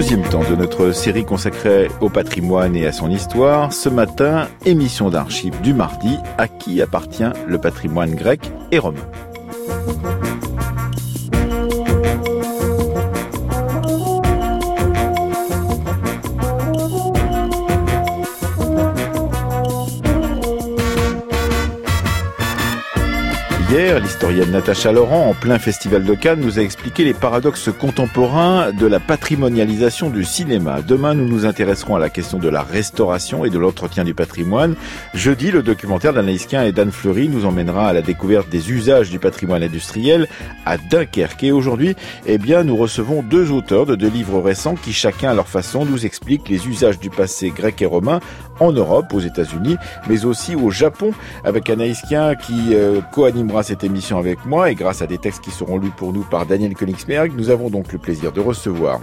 deuxième temps de notre série consacrée au patrimoine et à son histoire. Ce matin, émission d'archives du mardi, à qui appartient le patrimoine grec et romain? L'historienne Natacha Laurent, en plein festival de Cannes, nous a expliqué les paradoxes contemporains de la patrimonialisation du cinéma. Demain, nous nous intéresserons à la question de la restauration et de l'entretien du patrimoine. Jeudi, le documentaire d'Anaïs Quint et d'Anne Fleury nous emmènera à la découverte des usages du patrimoine industriel à Dunkerque. Et aujourd'hui, eh bien, nous recevons deux auteurs de deux livres récents qui, chacun à leur façon, nous expliquent les usages du passé grec et romain en Europe, aux États-Unis, mais aussi au Japon, avec Anaïs Quint qui euh, co-animera cette émission avec moi. Et grâce à des textes qui seront lus pour nous par Daniel Königsberg, nous avons donc le plaisir de recevoir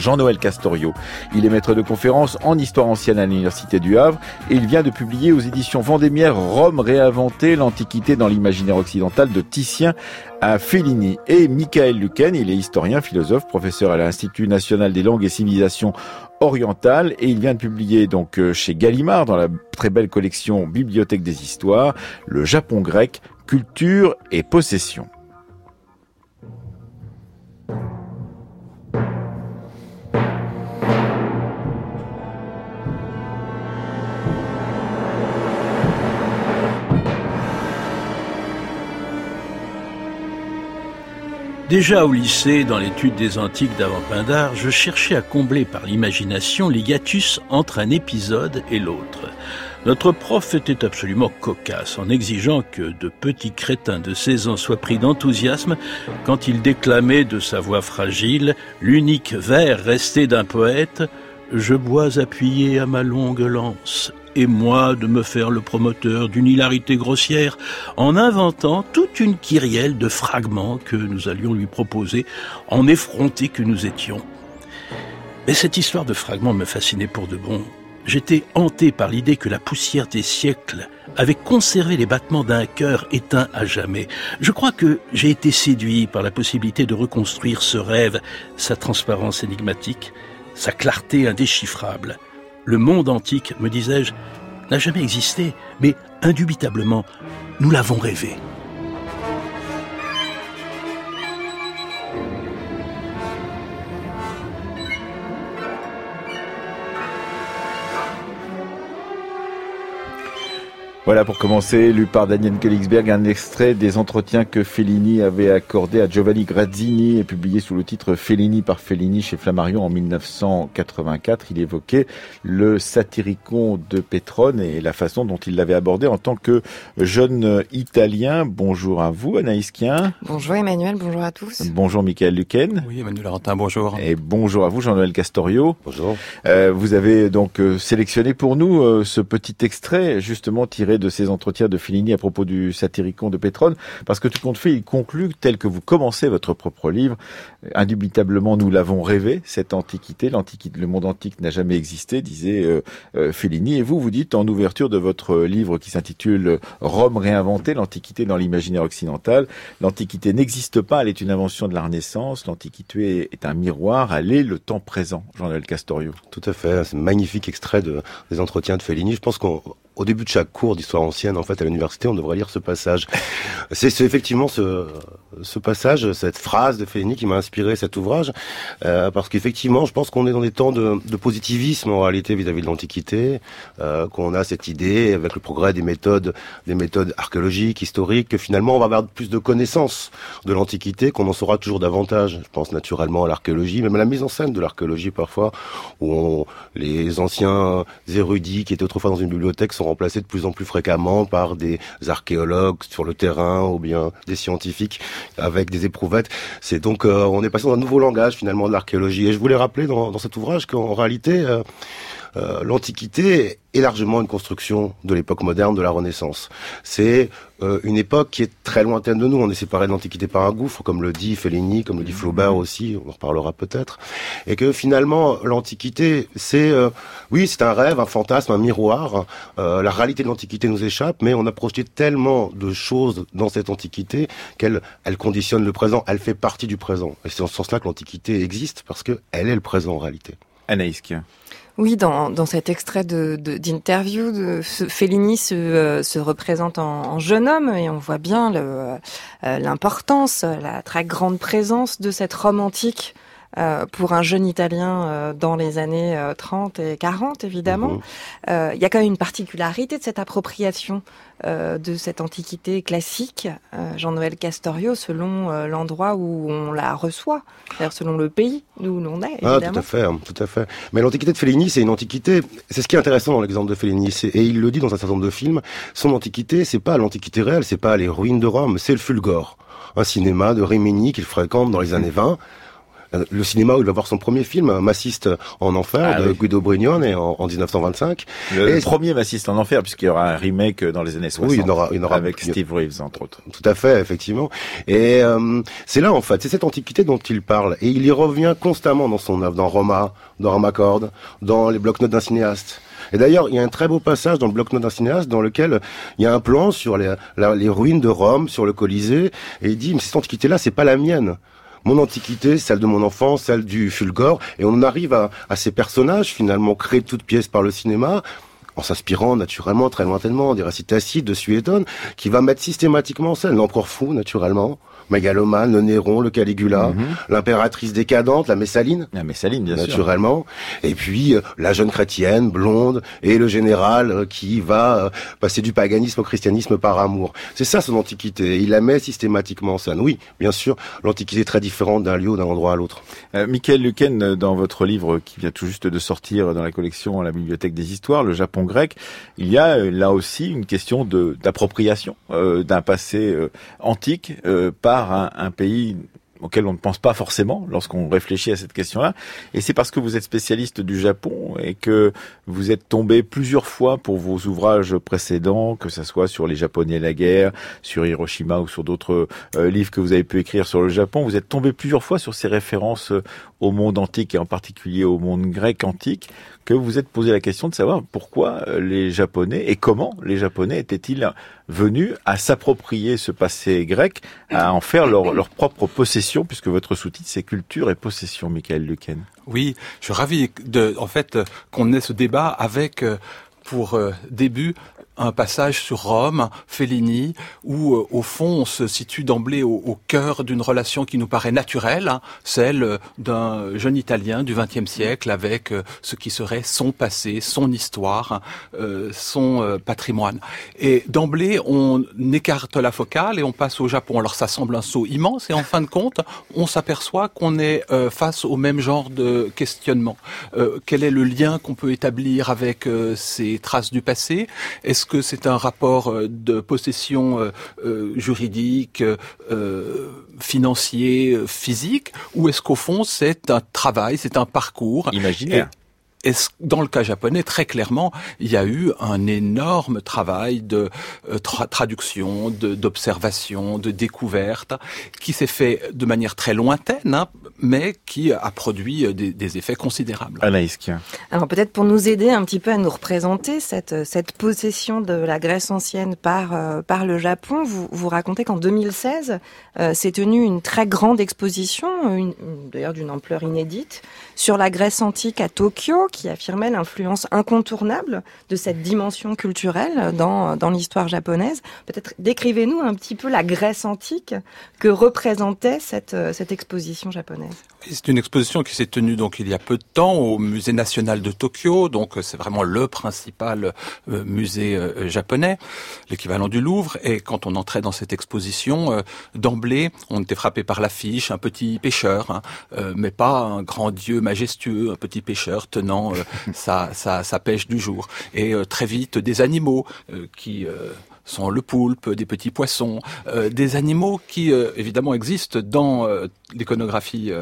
Jean-Noël Castorio. Il est maître de conférence en histoire ancienne à l'Université du Havre et il vient de publier aux éditions Vendémiaire Rome réinventée, l'Antiquité dans l'imaginaire occidental de Titien à Fellini. Et Michael Luquen, il est historien, philosophe, professeur à l'Institut national des langues et civilisations orientales et il vient de publier donc euh, chez Gallimard dans la très belle collection Bibliothèque des histoires, le Japon grec, culture et possession. Déjà au lycée, dans l'étude des antiques d'avant Pindar, je cherchais à combler par l'imagination les hiatus entre un épisode et l'autre. Notre prof était absolument cocasse en exigeant que de petits crétins de 16 ans soient pris d'enthousiasme quand il déclamait de sa voix fragile l'unique vers resté d'un poète Je bois appuyé à ma longue lance et moi de me faire le promoteur d'une hilarité grossière en inventant toute une kyrielle de fragments que nous allions lui proposer en effrontés que nous étions. Mais cette histoire de fragments me fascinait pour de bon. J'étais hanté par l'idée que la poussière des siècles avait conservé les battements d'un cœur éteint à jamais. Je crois que j'ai été séduit par la possibilité de reconstruire ce rêve, sa transparence énigmatique, sa clarté indéchiffrable. Le monde antique, me disais-je, n'a jamais existé, mais indubitablement, nous l'avons rêvé. Voilà pour commencer, lu par Daniel Königsberg, un extrait des entretiens que Fellini avait accordé à Giovanni Grazzini et publié sous le titre Fellini par Fellini chez Flammarion en 1984. Il évoquait le satyricon de Petrone et la façon dont il l'avait abordé en tant que jeune italien. Bonjour à vous, Anaïs Kien. Bonjour Emmanuel, bonjour à tous. Bonjour Michael Luquen. Oui, Emmanuel Larentin, bonjour. Et bonjour à vous, Jean-Noël Castorio. Bonjour. Euh, vous avez donc euh, sélectionné pour nous euh, ce petit extrait justement tiré de ces entretiens de Fellini à propos du satyricon de Pétrone, parce que tout compte fait, il conclut tel que vous commencez votre propre livre. Indubitablement, nous l'avons rêvé, cette antiquité. L'antiquité, le monde antique n'a jamais existé, disait euh, euh, Fellini. Et vous, vous dites en ouverture de votre livre qui s'intitule Rome réinventée, l'antiquité dans l'imaginaire occidental. L'antiquité n'existe pas, elle est une invention de la Renaissance. L'antiquité est un miroir, elle est le temps présent. Jean-Noël Castorio. Tout à fait. C'est magnifique extrait de, des entretiens de Fellini. Je pense qu'on au début de chaque cours d'histoire ancienne, en fait, à l'université, on devrait lire ce passage. C'est effectivement ce, ce passage, cette phrase de Fellini qui m'a inspiré cet ouvrage, euh, parce qu'effectivement, je pense qu'on est dans des temps de, de positivisme en réalité vis-à-vis de l'Antiquité, euh, qu'on a cette idée avec le progrès des méthodes, des méthodes archéologiques, historiques, que finalement on va avoir plus de connaissances de l'Antiquité, qu'on en saura toujours davantage. Je pense naturellement à l'archéologie, même à la mise en scène de l'archéologie parfois, où on, les anciens érudits qui étaient autrefois dans une bibliothèque sont remplacés de plus en plus fréquemment par des archéologues sur le terrain ou bien des scientifiques avec des éprouvettes. C'est donc euh, on est passé dans un nouveau langage finalement de l'archéologie. Et je voulais rappeler dans, cet ouvrage qu'en réalité euh, euh, l'Antiquité est largement une construction de l'époque moderne, de la Renaissance. C'est euh, une époque qui est très lointaine de nous. On est séparé de l'Antiquité par un gouffre, comme le dit Fellini, comme le dit Flaubert aussi, on en reparlera peut-être. Et que finalement, l'Antiquité, c'est, euh, oui, c'est un rêve, un fantasme, un miroir. la réalité de l'Antiquité nous échappe, mais on a projeté tellement de choses dans cette Antiquité qu'elle elle conditionne le présent, elle fait partie du présent. Et c'est en ce sens-là que l'Antiquité existe, parce qu'elle est le présent en réalité. Anaïs oui, dans, dans cet extrait d'interview, de, de, Fellini se, euh, se représente en, jeune homme et on voit bien euh, l'importance, la très grande présence de cette Rome antique. euh, pour un jeune Italien euh, dans les années 30 et 40, évidemment. Mhm. Il y a quand même une particularité de cette appropriation de cette antiquité classique, Jean-Noël Castorio, selon l'endroit où on la reçoit, c'est-à-dire selon le pays d'où l'on est. Évidemment. Ah, tout à fait, tout à fait. Mais l'antiquité de Fellini, c'est une antiquité. C'est ce qui est intéressant dans l'exemple de Fellini, et il le dit dans un certain nombre de films. Son antiquité, c'est pas l'antiquité réelle, c'est pas les ruines de Rome, c'est le Fulgore un cinéma de Rimini qu'il fréquente dans les années 20, euh, le cinéma où il va voir son premier film, Massiste en enfer, ah de Guido Brignone en, en 1925. Le, premier Massiste en enfer, puisqu'il y aura un remake dans les années 60. Oui, il y aura, il y aura avec Steve Reeves, entre autres. Tout à fait, effectivement. Et euh, c'est là, en fait, c'est cette antiquité dont il parle. Et il y revient constamment dans son œuvre, dans Roma, dans Ramacord, dans les blocs-notes d'un cinéaste. Et d'ailleurs, il y a un très beau passage dans le bloc-notes d'un cinéaste dans lequel il y a un plan sur les, les ruines de Rome, sur le Colisée, et il dit, mais cette antiquité-là, c'est pas la mienne mon antiquité, celle de mon enfance, celle du Fulgore, et on arrive à, à ces personnages finalement créés de toutes pièces par le cinéma, en s'inspirant naturellement très lointainement des récits tacites de Suétone, qui va mettre systématiquement en scène l'empereur fou naturellement, Mégalomane, le Néron, le Caligula, mhm. l'impératrice décadente, la Messaline. La Messaline, bien naturellement. Et puis euh, la jeune chrétienne, blonde, et le général euh, qui va euh, passer du paganisme au christianisme par amour. C'est ça son antiquité. Il la met systématiquement en scène. Oui, bien sûr, l'antiquité est très différente d'un lieu, d'un endroit à l'autre. Michael Luquen, dans votre livre qui vient tout juste de sortir dans la collection La Bibliothèque des Histoires, le Japon grec, il y a là aussi une question d'appropriation d'un passé antique par un, pays auquel on ne pense pas forcément lorsqu'on réfléchit à cette question-là. Et c'est parce que vous êtes spécialiste du Japon et que vous êtes tombé plusieurs fois pour vos ouvrages précédents, que ce soit sur les Japonais et la guerre, sur Hiroshima ou sur d'autres euh, livres que vous avez pu écrire sur le Japon. Vous êtes tombé plusieurs fois sur ces références euh, au monde antique et en particulier au monde grec antique vous vous êtes posé la question de savoir pourquoi euh, les Japonais et comment les Japonais étaient-ils venus à s'approprier ce passé grec, à en faire leur, propre possession, puisque votre sous-titre c'est culture et possession, Michael Luken. Oui, je suis ravi de, en fait, qu'on ait ce débat avec euh, pour euh, début un passage sur Rome, Fellini, où euh, au fond on se situe d'emblée au, cœur d'une relation qui nous paraît naturelle, hein, celle d'un jeune Italien du XXe siècle avec euh, ce qui serait son passé, son histoire, euh, son patrimoine. Et d'emblée on écarte la focale et on passe au Japon. Alors ça semble un saut immense et en fin de compte on s'aperçoit qu'on est face au même genre de questionnement. quel est le lien qu'on peut établir avec ces traces du passé? Que c'est un rapport euh, de possession euh, euh, juridique, financier, physique, ou est-ce qu'au fond c'est un travail, c'est un parcours imaginaire et dans le cas japonais, très clairement, il y a eu un énorme travail de euh, traduction, d'observation, de, découverte, qui s'est fait de manière très lointaine, hein, mais qui a produit euh, des, effets considérables. Anaïs Alors peut-être pour nous aider un petit peu à nous représenter cette, cette possession de la Grèce ancienne par, euh, par le Japon, vous, vous racontez qu'en 2016 s'est tenue une très grande exposition, d'ailleurs d'une ampleur inédite, sur la Grèce antique à Tokyo, qui affirmait l'influence incontournable de cette dimension culturelle dans, dans l'histoire japonaise. Peut-être décrivez-nous un petit peu la Grèce antique que représentait cette, cette exposition japonaise. C'est une exposition qui s'est tenue donc il y a peu de temps au Musée national de Tokyo, donc c'est vraiment le principal euh, musée euh, japonais, l'équivalent du Louvre. Et quand on entrait dans cette exposition, euh, d'emblée, on était frappé par l'affiche, un petit pêcheur, hein, mais pas un grand dieu majestueux, un petit pêcheur tenant sa, sa, sa, pêche du jour. Et euh, très vite, des animaux euh, qui euh, sont le poulpe, des petits poissons, des animaux qui évidemment existent dans l'iconographie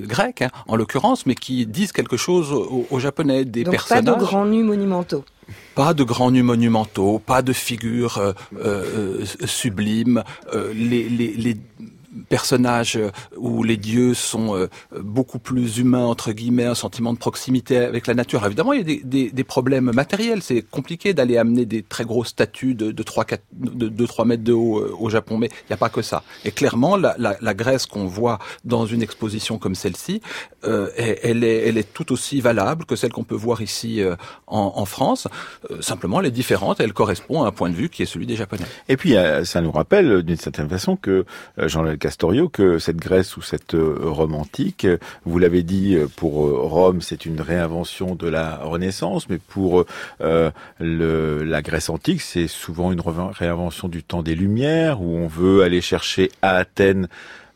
grecque, hein, en l'occurrence, mais qui disent quelque chose aux, japonais, des Donc personnages. Pas de grands nus monumentaux. Pas de grands nus monumentaux, pas de figures euh, euh, sublimes. Euh, les, les, les personnages euh, où les dieux sont euh, beaucoup plus humains entre guillemets, un sentiment de proximité avec la nature. évidemment, il y a des, des, des problèmes matériels. C'est compliqué d'aller amener des très grosses statues de, de 3, 4, de 2, 3 mètres de haut euh, au Japon, mais il n'y a pas que ça. Et clairement, la, la, la Grèce qu'on voit dans une exposition comme celle-ci, elle, est, elle est tout aussi valable que celle qu'on peut voir ici en, en, France. simplement, elle est différente. Elle correspond à un point de vue qui est celui des Japonais. Et puis, ça nous rappelle d'une certaine façon que Jean-Luc Castorio que cette Grèce ou cette euh, Rome antique, vous l'avez dit, euh, pour euh, Rome, c'est une réinvention de la Renaissance, mais pour euh, le, la Grèce antique, c'est souvent une réinvention du temps des Lumières, où on veut aller chercher à Athènes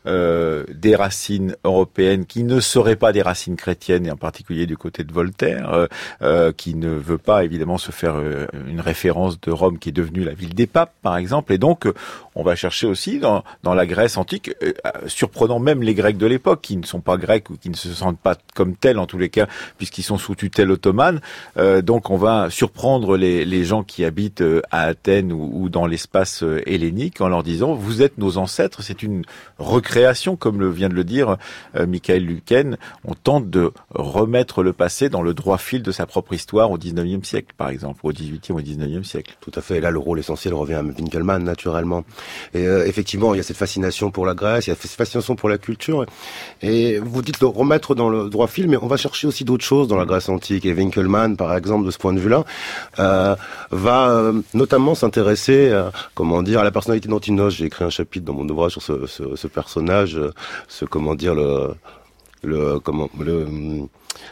euh, des racines européennes qui ne seraient pas des racines chrétiennes, et en particulier du côté de Voltaire, euh, euh, qui ne veut pas évidemment se faire une référence de Rome qui est devenue la ville des papes, par exemple. Et donc, on va chercher aussi dans, dans la Grèce antique, surprenant même les Grecs de l'époque, qui ne sont pas grecs ou qui ne se sentent pas comme tels en tous les cas, puisqu'ils sont sous tutelle ottomane. donc, on va surprendre les, les gens qui habitent à Athènes ou, ou dans l'espace hellénique en leur disant, vous êtes nos ancêtres, c'est une création, comme le vient de le dire euh, Michael Luken, on tente de remettre le passé dans le droit fil de sa propre histoire au 19e siècle, par exemple, au 18e ou 19e siècle. Tout à fait. Là, le rôle essentiel revient à Winkelmann, naturellement. Et euh, effectivement, il y a cette fascination pour la Grèce, il y a cette fascination pour la culture. Et vous dites de remettre dans le droit fil, mais on va chercher aussi d'autres choses dans la Grèce antique. Et Winkelmann, par exemple, de ce point de vue-là, euh, va euh, notamment s'intéresser, comment dire, à la personnalité d'Antinos. J'ai écrit un chapitre dans mon ouvrage sur ce, ce, ce personnage personnage, ce comment dire le le comment le,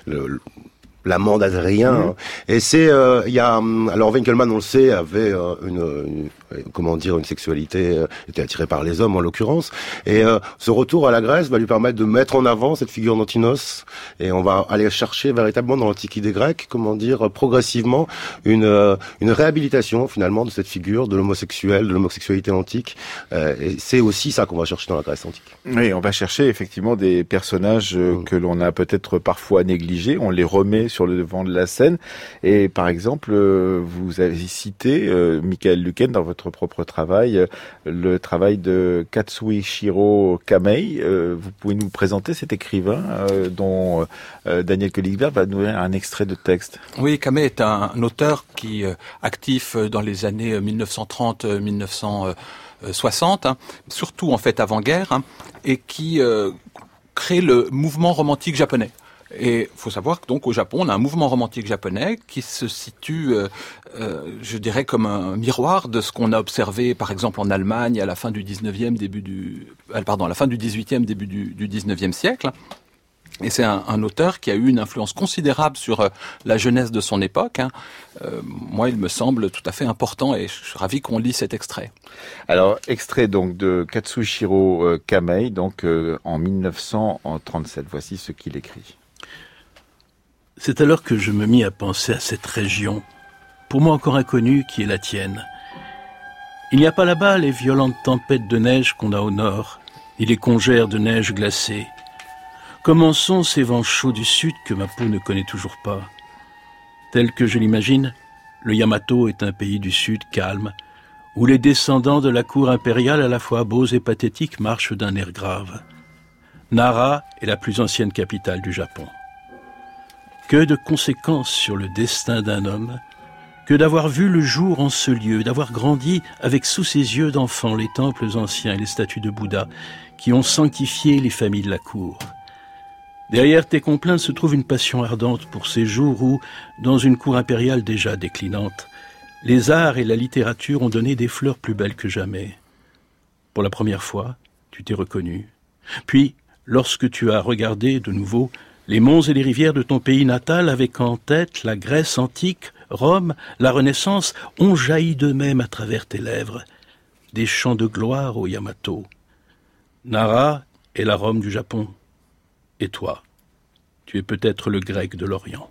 le l'amant d'Adrien. Mhm. Et c'est, euh, il y a, alors Winkelmann, on le sait, avait euh, une, comment dire, une sexualité, euh, était attiré par les hommes en l'occurrence. Et ce retour à la Grèce va lui permettre de mettre en avant cette figure d'Antinos. Et on va aller chercher véritablement dans l'Antiquité grecque, comment dire, progressivement une une réhabilitation finalement de cette figure de l'homosexuel, de l'homosexualité antique. et c'est aussi ça qu'on va chercher dans la Grèce antique. Oui, on va chercher effectivement des personnages mm. que l'on a peut-être parfois négligés. On les remet sur le devant de la scène. Et par exemple, euh, vous avez cité, euh, Michael Luken, dans votre propre travail, euh, le travail de Katsuhiro Kamei. vous pouvez nous présenter cet écrivain dont Daniel Königsberg va nous donner un extrait de texte. Oui, Kamei est un, auteur qui actif dans les années 1930-1960, hein, surtout en fait avant-guerre, hein, et qui crée le mouvement romantique japonais. Et il faut savoir que donc au Japon, on a un mouvement romantique japonais qui se situe, euh, euh, je dirais, comme un miroir de ce qu'on a observé, par exemple, en Allemagne à la fin du 19e, début du, euh, pardon, à la fin du 18e, début du, du 19e siècle. Et c'est un, auteur qui a eu une influence considérable sur la jeunesse de son époque. Hein. Moi, il me semble tout à fait important et je suis ravi qu'on lit cet extrait. Alors, extrait donc de Katsushiro Kamei, donc en 1937. Voici ce qu'il écrit. C'est alors que je me mis à penser à cette région, pour moi encore inconnue, qui est la tienne. Il n'y a pas là-bas les violentes tempêtes de neige qu'on a au nord, ni les congères de neige glacée. Comment sont ces vents chauds du sud que ma peau ne connaît toujours pas Tel que je l'imagine, le Yamato est un pays du sud calme, où les descendants de la cour impériale à la fois beaux et pathétiques marchent d'un air grave. Nara est la plus ancienne capitale du Japon. Que de conséquences sur le destin d'un homme que d'avoir vu le jour en ce lieu, d'avoir grandi avec sous ses yeux d'enfant les temples anciens et les statues de Bouddha qui ont sanctifié les familles de la cour. Derrière tes complaintes se trouve une passion ardente pour ces jours où, dans une cour impériale déjà déclinante, les arts et la littérature ont donné des fleurs plus belles que jamais. Pour la première fois, tu t'es reconnu. Puis, lorsque tu as regardé de nouveau les monts et les rivières de ton pays natal avec en tête la Grèce antique, Rome, la Renaissance, ont jailli d'eux-mêmes à travers tes lèvres. Des chants de gloire au Yamato. Nara est la Rome du Japon. Et toi, tu es peut-être le grec de l'Orient.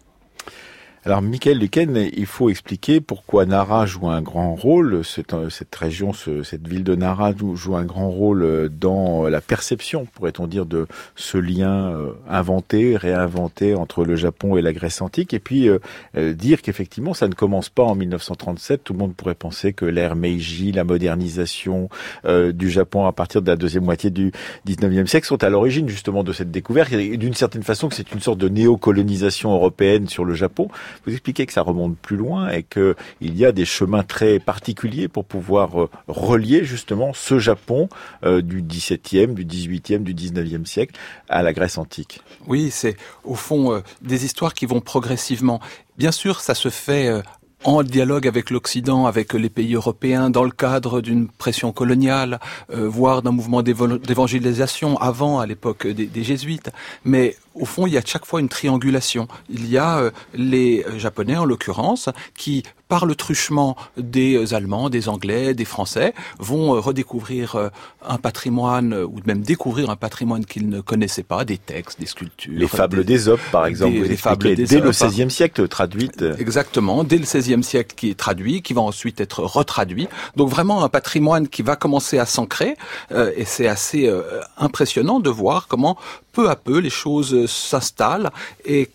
Alors, Michael Luken, il faut expliquer pourquoi Nara joue un grand rôle. Cette, cette région, cette ville de Nara joue un grand rôle dans la perception, pourrait-on dire, de ce lien euh, inventé, réinventé entre le Japon et la Grèce antique. Et puis, euh, euh, dire qu'effectivement, ça ne commence pas en 1937. Tout le monde pourrait penser que l'ère Meiji, la modernisation du Japon à partir de la deuxième moitié du 19e siècle sont à l'origine justement de cette découverte. D'une certaine façon, que c'est une sorte de néocolonisation européenne sur le Japon. Vous expliquez que ça remonte plus loin et qu'il y a des chemins très particuliers pour pouvoir euh, relier justement ce Japon euh, du XVIIe, du XVIIIe, du XIXe siècle à la Grèce antique. Oui, c'est au fond euh, des histoires qui vont progressivement. Bien sûr, ça se fait en dialogue avec l'Occident, avec les pays européens, dans le cadre d'une pression coloniale, voire d'un mouvement d'évangélisation avant, à l'époque des, des, jésuites. Mais au fond, il y a chaque fois une triangulation. Il y a les Japonais, en l'occurrence, qui par le truchement des Allemands, des Anglais, des Français, vont euh, redécouvrir euh, un patrimoine euh, ou même découvrir un patrimoine qu'ils ne connaissaient pas, des textes, des sculptures. Les fables d'Ésope, par exemple, des, les fables dès le XVIe siècle traduites. Exactement, dès le XVIe siècle qui est traduit, qui va ensuite être retraduit. Donc vraiment un patrimoine qui va commencer à s'ancrer et c'est assez impressionnant de voir comment peu à peu les choses s'installent et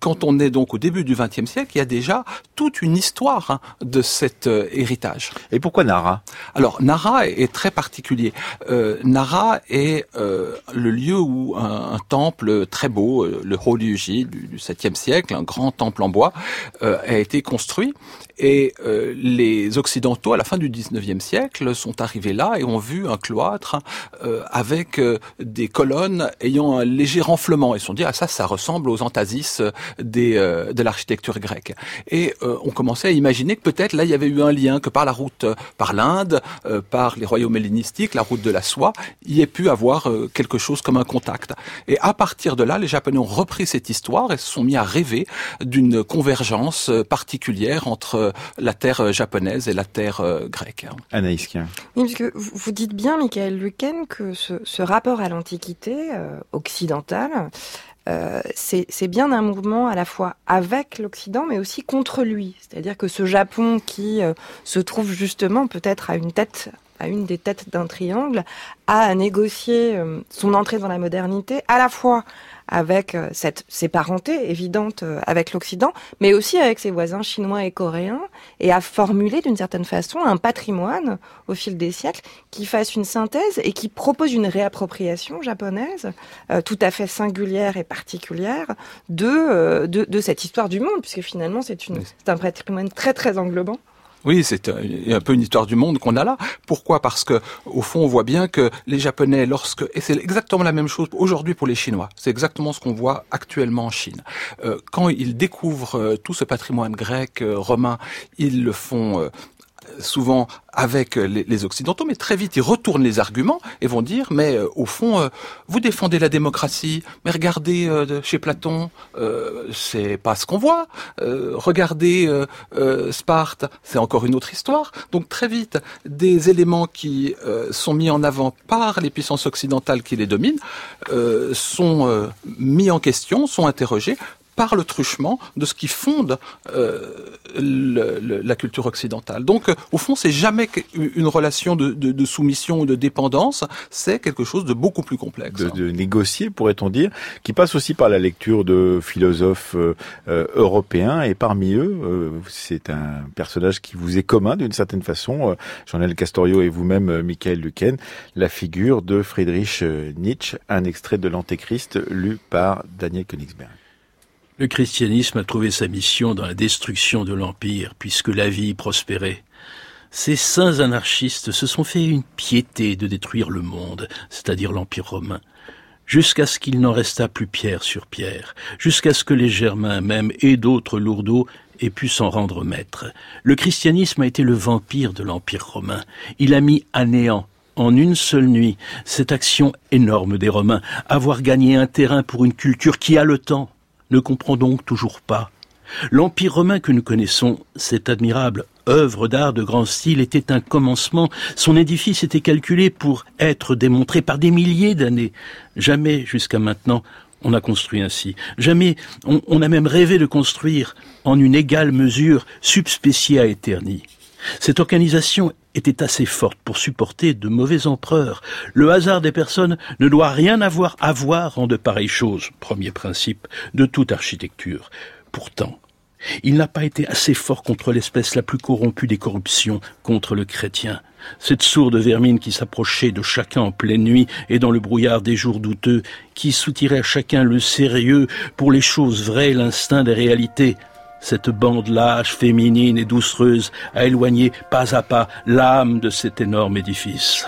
quand on est donc au début du XXe siècle, il y a déjà toute une histoire hein, de cet euh, héritage. Et pourquoi Nara? Alors Nara est, très particulier. Euh, Nara est euh, le lieu où un, temple très beau, le Horyuji du, du 7e siècle, un grand temple en bois, a été construit. Et les Occidentaux, à la fin du 19e siècle, sont arrivés là et ont vu un cloître avec des colonnes ayant un léger renflement. Ils se sont dit, ah ça, ça ressemble aux antasis des, de l'architecture grecque. Et on commence à imaginer que peut-être là il y avait eu un lien, que par la route, euh, par l'Inde, euh, par les royaumes hellénistiques, la route de la soie, il y ait pu avoir euh, quelque chose comme un contact. Et à partir de là, les Japonais ont repris cette histoire et se sont mis à rêver d'une convergence particulière entre la terre japonaise et la terre grecque. Anaïs Oui, parce que vous dites bien, Michael Luken, que ce, ce rapport à l'Antiquité occidentale euh, c'est bien un mouvement à la fois avec l'Occident, mais aussi contre lui. C'est-à-dire que ce Japon qui euh, se trouve justement peut-être à une tête à une des têtes d'un triangle, a négocié euh, son entrée dans la modernité, à la fois avec euh, cette, ses parentés évidentes euh, avec l'Occident, mais aussi avec ses voisins chinois et coréens, et a formulé d'une certaine façon un patrimoine au fil des siècles qui fasse une synthèse et qui propose une réappropriation japonaise euh, tout à fait singulière et particulière de, de, de, cette histoire du monde, puisque finalement c'est un patrimoine très très englobant. Oui, c'est un peu une histoire du monde qu'on a là. Pourquoi? Parce que au fond, on voit bien que les Japonais, lorsque et c'est exactement la même chose aujourd'hui pour les Chinois. C'est exactement ce qu'on voit actuellement en Chine. Euh, quand ils découvrent euh, tout ce patrimoine grec, euh, romain, ils le font souvent avec les, Occidentaux, mais très vite ils retournent les arguments et vont dire mais euh, au fond euh, vous défendez la démocratie, mais regardez euh, chez Platon c'est pas ce qu'on voit. regardez Sparte, c'est encore une autre histoire. Donc très vite des éléments qui sont mis en avant par les puissances occidentales qui les dominent sont mis en question, sont interrogés par le truchement de ce qui fonde euh, le, la culture occidentale. Donc, euh, au fond, c'est jamais une relation de, de, de, soumission ou de dépendance, c'est quelque chose de beaucoup plus complexe. De, de négocier, pourrait-on dire, qui passe aussi par la lecture de philosophes euh, euh européens, et parmi eux, euh, c'est un personnage qui vous est commun d'une certaine façon, Jean-Noël Castorio et vous-même, Michael Luquen, la figure de Friedrich Nietzsche, un extrait de l'Antéchrist lu par Daniel Königsberg. Le christianisme a trouvé sa mission dans la destruction de l'Empire, puisque la vie prospérait. Ces saints anarchistes se sont fait une piété de détruire le monde, c'est-à-dire l'Empire romain, jusqu'à ce qu'il n'en restât plus pierre sur pierre, jusqu'à ce que les Germains même et d'autres lourdeaux aient pu s'en rendre maîtres. Le christianisme a été le vampire de l'Empire romain. Il a mis à néant en une seule nuit cette action énorme des Romains, avoir gagné un terrain pour une culture qui a le temps, ne comprend donc toujours pas. L'Empire romain que nous connaissons, cette admirable œuvre d'art de grand style, était un commencement. Son édifice était calculé pour être démontré par des milliers d'années. Jamais jusqu'à maintenant on a construit ainsi. Jamais on, a même rêvé de construire en une égale mesure subspécia aeterni. Cette organisation était assez forte pour supporter de mauvais empereurs. Le hasard des personnes ne doit rien avoir à voir en de pareilles choses, premier principe de toute architecture. Pourtant, il n'a pas été assez fort contre l'espèce la plus corrompue des corruptions, contre le chrétien. Cette sourde vermine qui s'approchait de chacun en pleine nuit et dans le brouillard des jours douteux, qui soutirait à chacun le sérieux pour les choses vraies, l'instinct des réalités. Cette bande lâche, féminine et doucereuse a éloigné pas à pas l'âme de cet énorme édifice.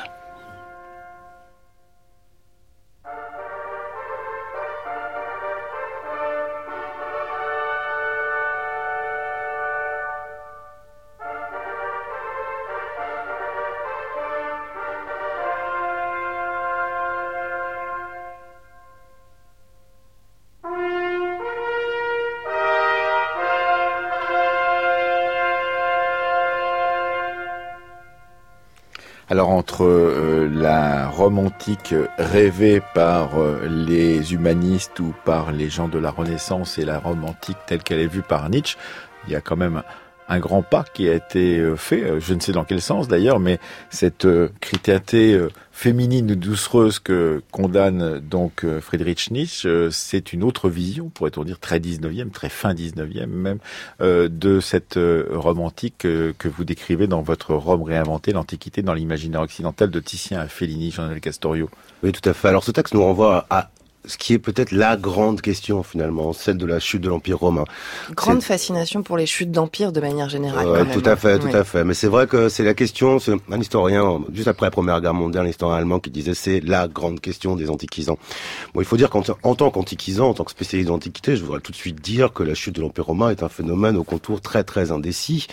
Alors entre euh, la Rome antique rêvée par euh, les humanistes ou par les gens de la Renaissance et la Rome antique telle qu'elle est vue par Nietzsche, il y a quand même un grand pas qui a été euh, fait, euh, je ne sais dans quel sens d'ailleurs, mais cette euh, chrétienté féminine ou doucereuse que condamne donc Friedrich Nietzsche, c'est une autre vision, pourrait-on dire très 19e, très fin 19e même, de cette Rome antique que vous décrivez dans votre Rome réinventée, l'Antiquité dans l'imaginaire occidental de Titien à Fellini, Jean-Noël Castorio. Oui, tout à fait. Alors ce texte nous renvoie à ce qui est peut-être la grande question finalement, celle de la chute de l'Empire romain. Grande fascination pour les chutes d'empire de manière générale. Ouais, tout à fait, tout à fait. Mais c'est vrai que c'est la question, c'est un historien, juste après la Première Guerre mondiale, un historien allemand qui disait c'est la grande question des antiquisants. Bon, il faut dire qu'en tant qu'antiquisant, en tant que spécialiste d'antiquité, je voudrais tout de suite dire que la chute de l'Empire romain est un phénomène au contour très très indécis.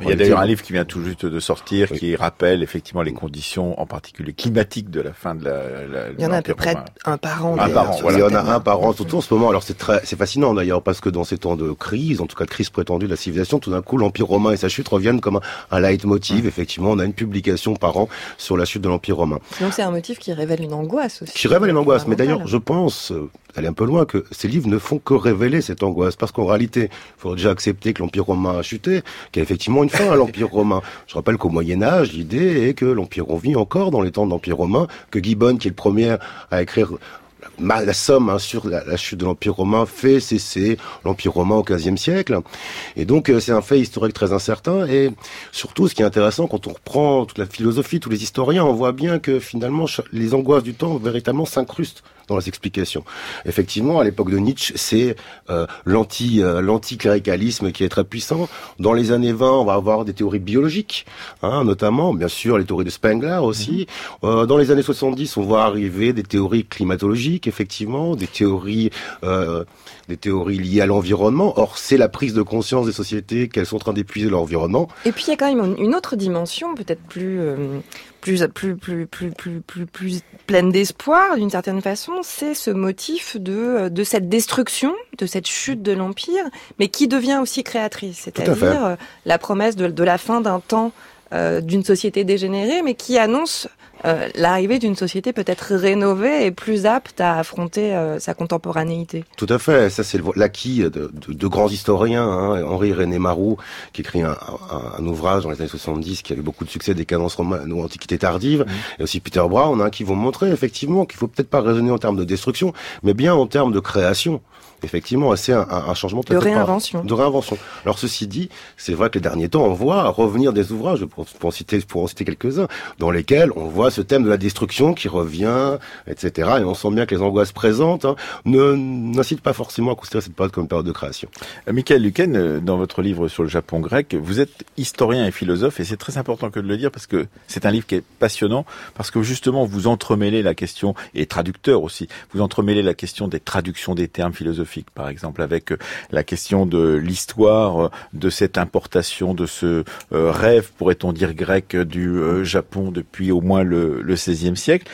il y a d'ailleurs un livre qui vient tout juste de sortir qui rappelle effectivement les conditions, en particulier climatiques, de la fin de la. il y en a à peu près un par an. Un par an il y en a un par an, tout en ce moment. Alors c'est très, c'est fascinant d'ailleurs parce que dans ces temps de crise, en tout cas de crise prétendue de la civilisation, tout d'un coup l'Empire romain et sa chute reviennent comme un, leitmotiv. Effectivement, on a une publication par an sur la chute de l'Empire romain. Donc c'est un motif qui révèle une angoisse aussi. Qui révèle une angoisse. Mais d'ailleurs, je pense, euh, aller un peu loin, que ces livres ne font que révéler cette angoisse. Parce qu'en réalité, il faut déjà accepter que l'Empire romain a chuté, qu'il y a effectivement une fin à l'Empire romain. Je rappelle qu'au Moyen Âge, l'idée est que l'Empire vit encore dans les temps de l'Empire romain, que Gibbon, qui est le premier à écrire la somme hein, sur la, chute de l'Empire romain fait cesser l'Empire romain au XVe siècle. Et donc euh, c'est un fait historique très incertain. Et surtout, ce qui est intéressant, quand on reprend toute la philosophie, tous les historiens, on voit bien que finalement les angoisses du temps véritablement s'incrustent dans les explications. Effectivement, à l'époque de Nietzsche, c'est euh, l'anti euh, l'anticléricalisme qui est très puissant. Dans les années 20, on va avoir des théories biologiques, hein, notamment, bien sûr, les théories de Spengler aussi. Mhm. Euh, dans les années 70, on voit arriver des théories climatologiques, effectivement, des théories euh, des théories liées à l'environnement. Or, c'est la prise de conscience des sociétés qu'elles sont en train d'épuiser l'environnement. Et puis, il y a quand même une autre dimension, peut-être plus, plus, plus, plus, plus, plus, plus, plus pleine d'espoir, d'une certaine façon. C'est ce motif de, de cette destruction, de cette chute de l'Empire, mais qui devient aussi créatrice. C'est-à-dire euh, la promesse de, de la fin d'un temps euh, d'une société dégénérée, mais qui annonce euh, l'arrivée d'une société peut-être rénovée et plus apte à affronter euh, sa contemporanéité. Tout à fait, ça c'est l'acquis de, de, de, grands historiens. Hein. Henri René Marou, qui écrit un, un, un, ouvrage dans les années 70 qui a eu beaucoup de succès, Décadence romaine ou Antiquité tardive, mmh. et aussi Peter Brown, hein, qui vont montrer effectivement qu'il faut peut-être pas raisonner en termes de destruction, mais bien en termes de création effectivement, c'est un, un, changement de réinvention. de réinvention. Alors ceci dit, c'est vrai que les derniers temps, on voit revenir des ouvrages, pour, pour en citer, pour en citer quelques-uns, dans lesquels on voit ce thème de la destruction qui revient, etc. Et on sent bien que les angoisses présentes hein, ne n'incitent pas forcément à considérer cette période comme une période de création. Euh, Michael Luquen, euh, dans votre livre sur le Japon grec, vous êtes historien et philosophe, et c'est très important que de le dire parce que c'est un livre qui est passionnant, parce que justement vous entremêlez la question, et traducteur aussi, vous entremêlez la question des traductions des termes philosophiques par exemple, avec euh, la question de l'histoire euh, de cette importation, de ce euh, rêve, pourrait-on dire grec, du Japon depuis au moins le, XVIe siècle.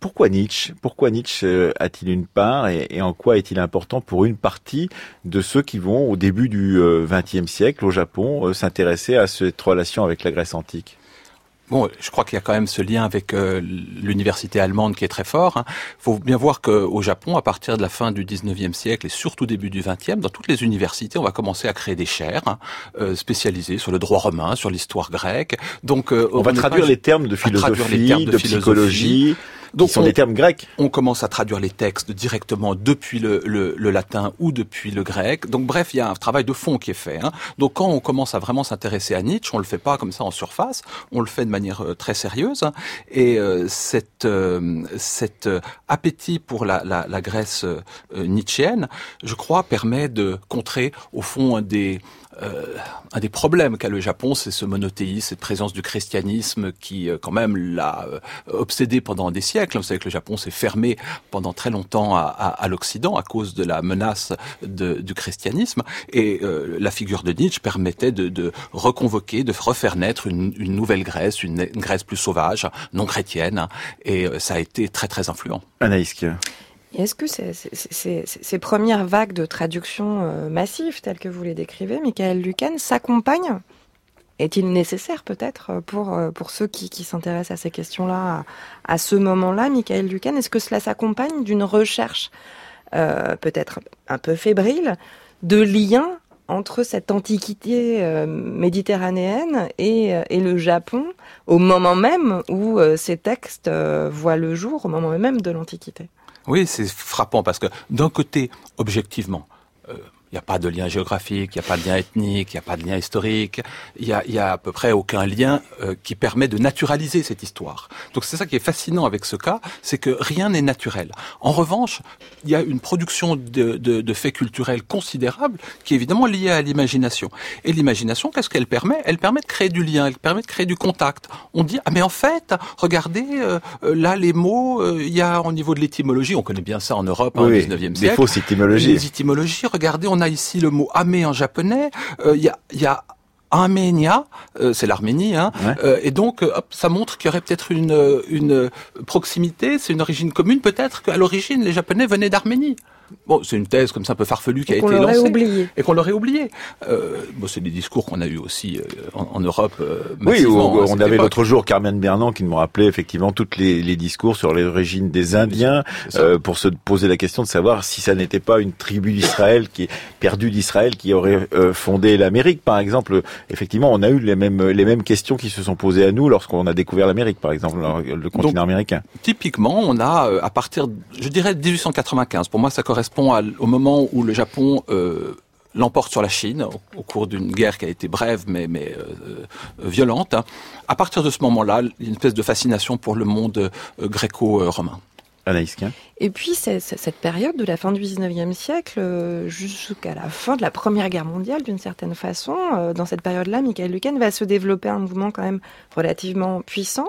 Pourquoi Nietzsche? Pourquoi Nietzsche a-t-il une part et, en quoi est-il important pour une partie de ceux qui vont, au début du XXe siècle, au Japon, s'intéresser à cette relation avec la Grèce antique? Bon, je crois qu'il y a quand même ce lien avec euh, l'université allemande qui est très fort. Il hein. faut bien voir qu'au Japon, à partir de la fin du 19e siècle et surtout début du 20e, dans toutes les universités, on va commencer à créer des chaires hein, euh, spécialisées sur le droit romain, sur l'histoire grecque. Donc, euh, on, va traduire les termes de philosophie, de, psychologie. Donc, sont des termes grecs. On commence à traduire les textes directement depuis le, le, le, latin ou depuis le grec. Donc bref, il y a un travail de fond qui est fait. Hein. Donc quand on commence à vraiment s'intéresser à Nietzsche, on le fait pas comme ça en surface, on le fait de manière euh, très sérieuse. Hein. Et euh, cette, euh, cet appétit pour la, la, la Grèce nietzschéenne, je crois, permet de contrer au fond des euh, un des problèmes qu'a le Japon, c'est ce monothéisme, cette présence du christianisme qui, euh, quand même, l'a euh, obsédé pendant des siècles. Vous savez que le Japon s'est fermé pendant très longtemps à, l'Occident à cause de la menace du christianisme. Et la figure de Nietzsche permettait de, reconvoquer, de refaire naître une, une nouvelle Grèce, une, Grèce plus sauvage, non chrétienne. Et ça a été très, très influent. Anaïs est-ce que ces, premières vagues de traduction euh, massives, telles que vous les décrivez, Michael Lucan, s'accompagnent? Est-il nécessaire peut-être euh, pour, euh, pour ceux qui, s'intéressent à ces questions-là à, ce moment-là, Michael Lucan Est-ce que cela s'accompagne d'une recherche peut-être un peu fébrile de liens entre cette antiquité méditerranéenne et, et, le Japon au moment même où ces textes voient le jour, au moment même de l'Antiquité? Oui, c'est frappant parce que d'un côté, objectivement, euh, il n'y a pas de lien géographique, il n'y a pas de lien ethnique, il n'y a pas de lien historique, il y a, y a à peu près aucun lien euh, qui permet de naturaliser cette histoire. Donc c'est ça qui est fascinant avec ce cas, c'est que rien n'est naturel. En revanche, il y a une production de, de, de faits culturels considérable qui est évidemment liée à l'imagination. Et l'imagination, qu'est-ce qu'elle permet? Elle permet de créer du lien, elle permet de créer du contact. On dit ah mais en fait, regardez euh, euh, là les mots, il y a au niveau de l'étymologie, on connaît bien ça en Europe hein, au 19e siècle. Des fausses étymologies. Les étymologies, regardez, on on a ici le mot amé en japonais. Euh, il y a, y a Arménia, euh, c'est l'Arménie, hein, euh, et donc hop, ça montre qu'il y aurait peut-être une, une proximité, c'est une origine commune, peut-être qu'à l'origine les Japonais venaient d'Arménie. Bon, c'est une thèse comme ça un peu farfelue qui a été lancée oublié. et qu'on l'aurait oublié. Euh, bon, c'est des discours qu'on a eu aussi euh, en, Europe. Euh, oui, on avait l'autre jour Carmen Bernand qui nous rappelait effectivement toutes les, les discours sur l'origine des Indiens euh, pour se poser la question de savoir si ça n'était pas une tribu d'Israël qui est perdue d'Israël qui aurait euh, fondé l'Amérique, par exemple. Effectivement, on a eu les mêmes les mêmes questions qui se sont posées à nous lorsqu'on a découvert l'Amérique, par exemple, le continent américain. Typiquement, on a à partir, je dirais 1895. Pour moi, ça correspond correspond au moment où le Japon euh, l'emporte sur la Chine au, cours d'une guerre qui a été brève mais, mais euh, euh, violente. À partir de ce moment-là, une espèce de fascination pour le monde gréco-romain. Et puis cette période de la fin du 19e siècle jusqu'à la fin de la Première Guerre mondiale, d'une certaine façon, dans cette période-là, Michael Lucan va se développer un mouvement quand même relativement puissant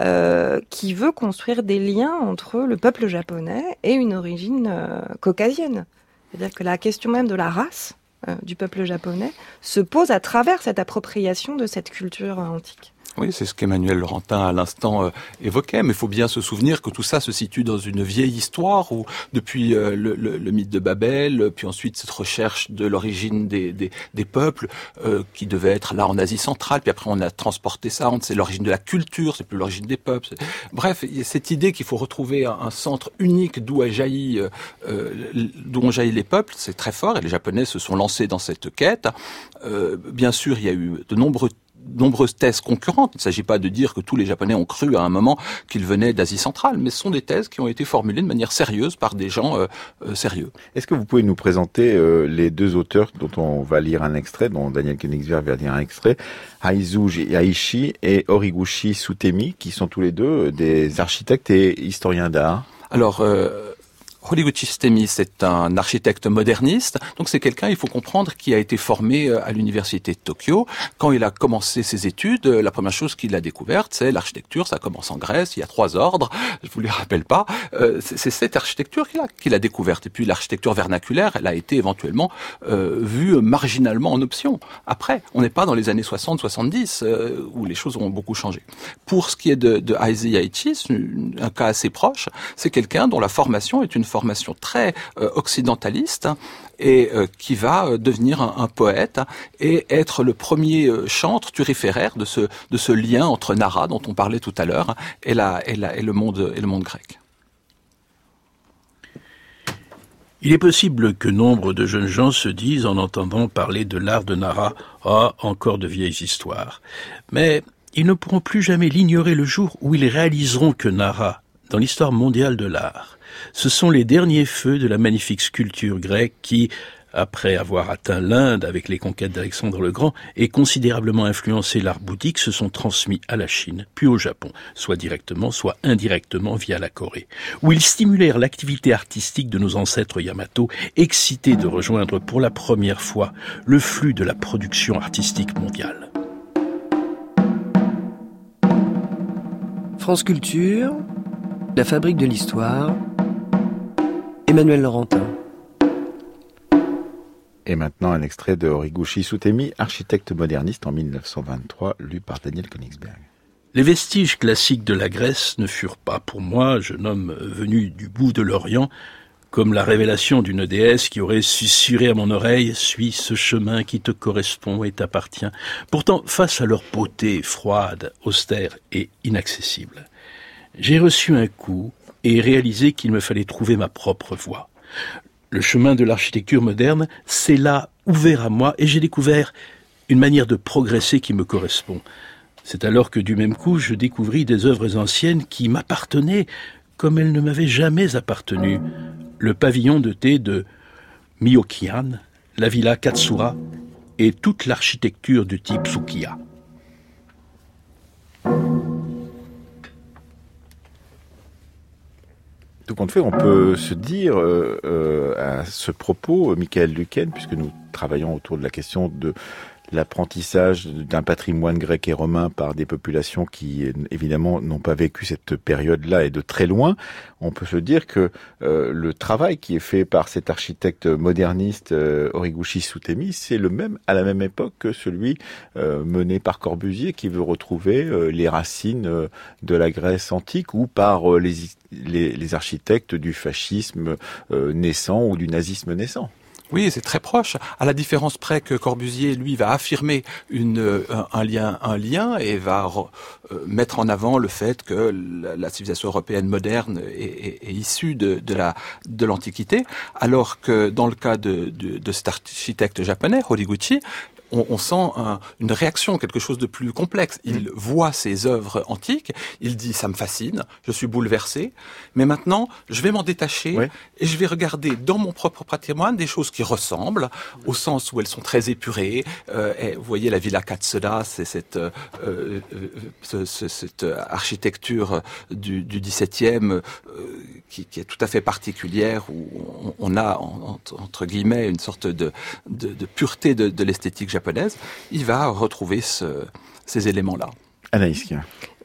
euh, qui veut construire des liens entre le peuple japonais et une origine euh, caucasienne. C'est-à-dire que la question même de la race euh, du peuple japonais se pose à travers cette appropriation de cette culture antique. Oui, c'est ce qu'Emmanuel Laurentin à l'instant euh, évoquait, mais il faut bien se souvenir que tout ça se situe dans une vieille histoire où depuis euh, le, le, le, mythe de Babel, puis ensuite cette recherche de l'origine des, des, des, peuples euh, qui devait être là en Asie centrale, puis après on a transporté ça, c'est l'origine de la culture, c'est plus l'origine des peuples. Bref, il y a cette idée qu'il faut retrouver un, centre unique d'où a jailli, d'où ont jailli les peuples, c'est très fort, et les Japonais se sont lancés dans cette quête. bien sûr, il y a eu de nombreux nombreuses thèses concurrentes. Il ne s'agit pas de dire que tous les Japonais ont cru à un moment qu'ils venaient d'Asie centrale, mais ce sont des thèses qui ont été formulées de manière sérieuse par des gens euh, euh, sérieux. Est-ce que vous pouvez nous présenter euh, les deux auteurs dont on va lire un extrait, dont Daniel Koenigsberg va lire un extrait, Aizu Yaishi et Origuchi Sutemi, qui sont tous les deux des architectes et historiens d'art? Alors, Horiguchi Stemi, c'est un architecte moderniste. Donc c'est quelqu'un, il faut comprendre, qui a été formé euh, à l'université de Tokyo. Quand il a commencé ses études, euh, la première chose qu'il a découverte, c'est l'architecture. Ça commence en Grèce. Il y a trois ordres. Je vous les rappelle pas. Euh, c'est cette architecture qu'il a, qu'il a découverte. Et puis l'architecture vernaculaire, elle a été éventuellement vue marginalement en option. Après, on n'est pas dans les années 60-70 où les choses ont beaucoup changé. Pour ce qui est de, de Aizi Yaichi, un cas assez proche, c'est quelqu'un dont la formation est une formation très occidentaliste et qui va devenir un, poète et être le premier chantre turiféraire de ce, de ce lien entre Nara, dont on parlait tout à l'heure, et, la, et, la, et, le monde, et le monde grec. Il est possible que nombre de jeunes gens se disent en entendant parler de l'art de Nara, ah, encore de vieilles histoires. Mais ils ne pourront plus jamais l'ignorer le jour où ils réaliseront que Nara, dans l'histoire mondiale de l'art, ce sont les derniers feux de la magnifique sculpture grecque qui, après avoir atteint l'Inde avec les conquêtes d'Alexandre le Grand et considérablement influencé l'art bouddhique, se sont transmis à la Chine, puis au Japon, soit directement, soit indirectement via la Corée, où ils stimulèrent l'activité artistique de nos ancêtres Yamato, excités de rejoindre pour la première fois le flux de la production artistique mondiale. France Culture, la fabrique de l'histoire, Emmanuel Laurentin. Et maintenant, un extrait de Horiguchi Sutemi, architecte moderniste en 1923, lu par Daniel Königsberg. Les vestiges classiques de la Grèce ne furent pas pour moi, jeune homme venu du bout de l'Orient, comme la révélation d'une déesse qui aurait susurré à mon oreille Suis ce chemin qui te correspond et t'appartient. Pourtant, face à leur beauté froide, austère et inaccessible, j'ai reçu un coup et réalisé qu'il me fallait trouver ma propre voie le chemin de l'architecture moderne s'est là ouvert à moi et j'ai découvert une manière de progresser qui me correspond. C'est alors que du même coup je découvris des œuvres anciennes qui m'appartenaient comme elles ne m'avaient jamais appartenu. Le pavillon de thé de Miyokian, la villa Katsura et toute l'architecture du type Sukiya. Tout compte fait, on peut se dire euh, euh, à ce propos, Michael Luquen, puisque nous travaillons autour de la question de l'apprentissage d'un patrimoine grec et romain par des populations qui évidemment n'ont pas vécu cette période-là et de très loin, on peut se dire que euh, le travail qui est fait par cet architecte moderniste euh, Sutemi, c'est le même à la même époque que celui euh, mené par Corbusier qui veut retrouver euh, les racines de la Grèce antique ou par les, les, architectes du fascisme naissant ou du nazisme naissant. Oui, c'est très proche. À la différence près que Corbusier, lui, va affirmer euh, un, lien, et va euh, mettre en avant le fait que la, civilisation européenne moderne est, issue de, de la de l'Antiquité, alors que dans le cas de, de, de cet architecte japonais, Horiguchi, on, on sent une réaction, quelque chose de plus complexe. Il mm. voit ces œuvres antiques, il dit ça me fascine, je suis bouleversé, mais maintenant je vais m'en détacher et je vais regarder dans mon propre patrimoine des choses qui ressemblent, au sens où elles sont très épurées. Euh, et vous voyez la Villa Katsura, c'est cette, euh, euh, ce, cette architecture du, du 17e qui, qui, est tout à fait particulière, où on, a entre guillemets une sorte de, de, de pureté de, de l'esthétique japonaise, il va retrouver ce, ces éléments-là. Anaïs.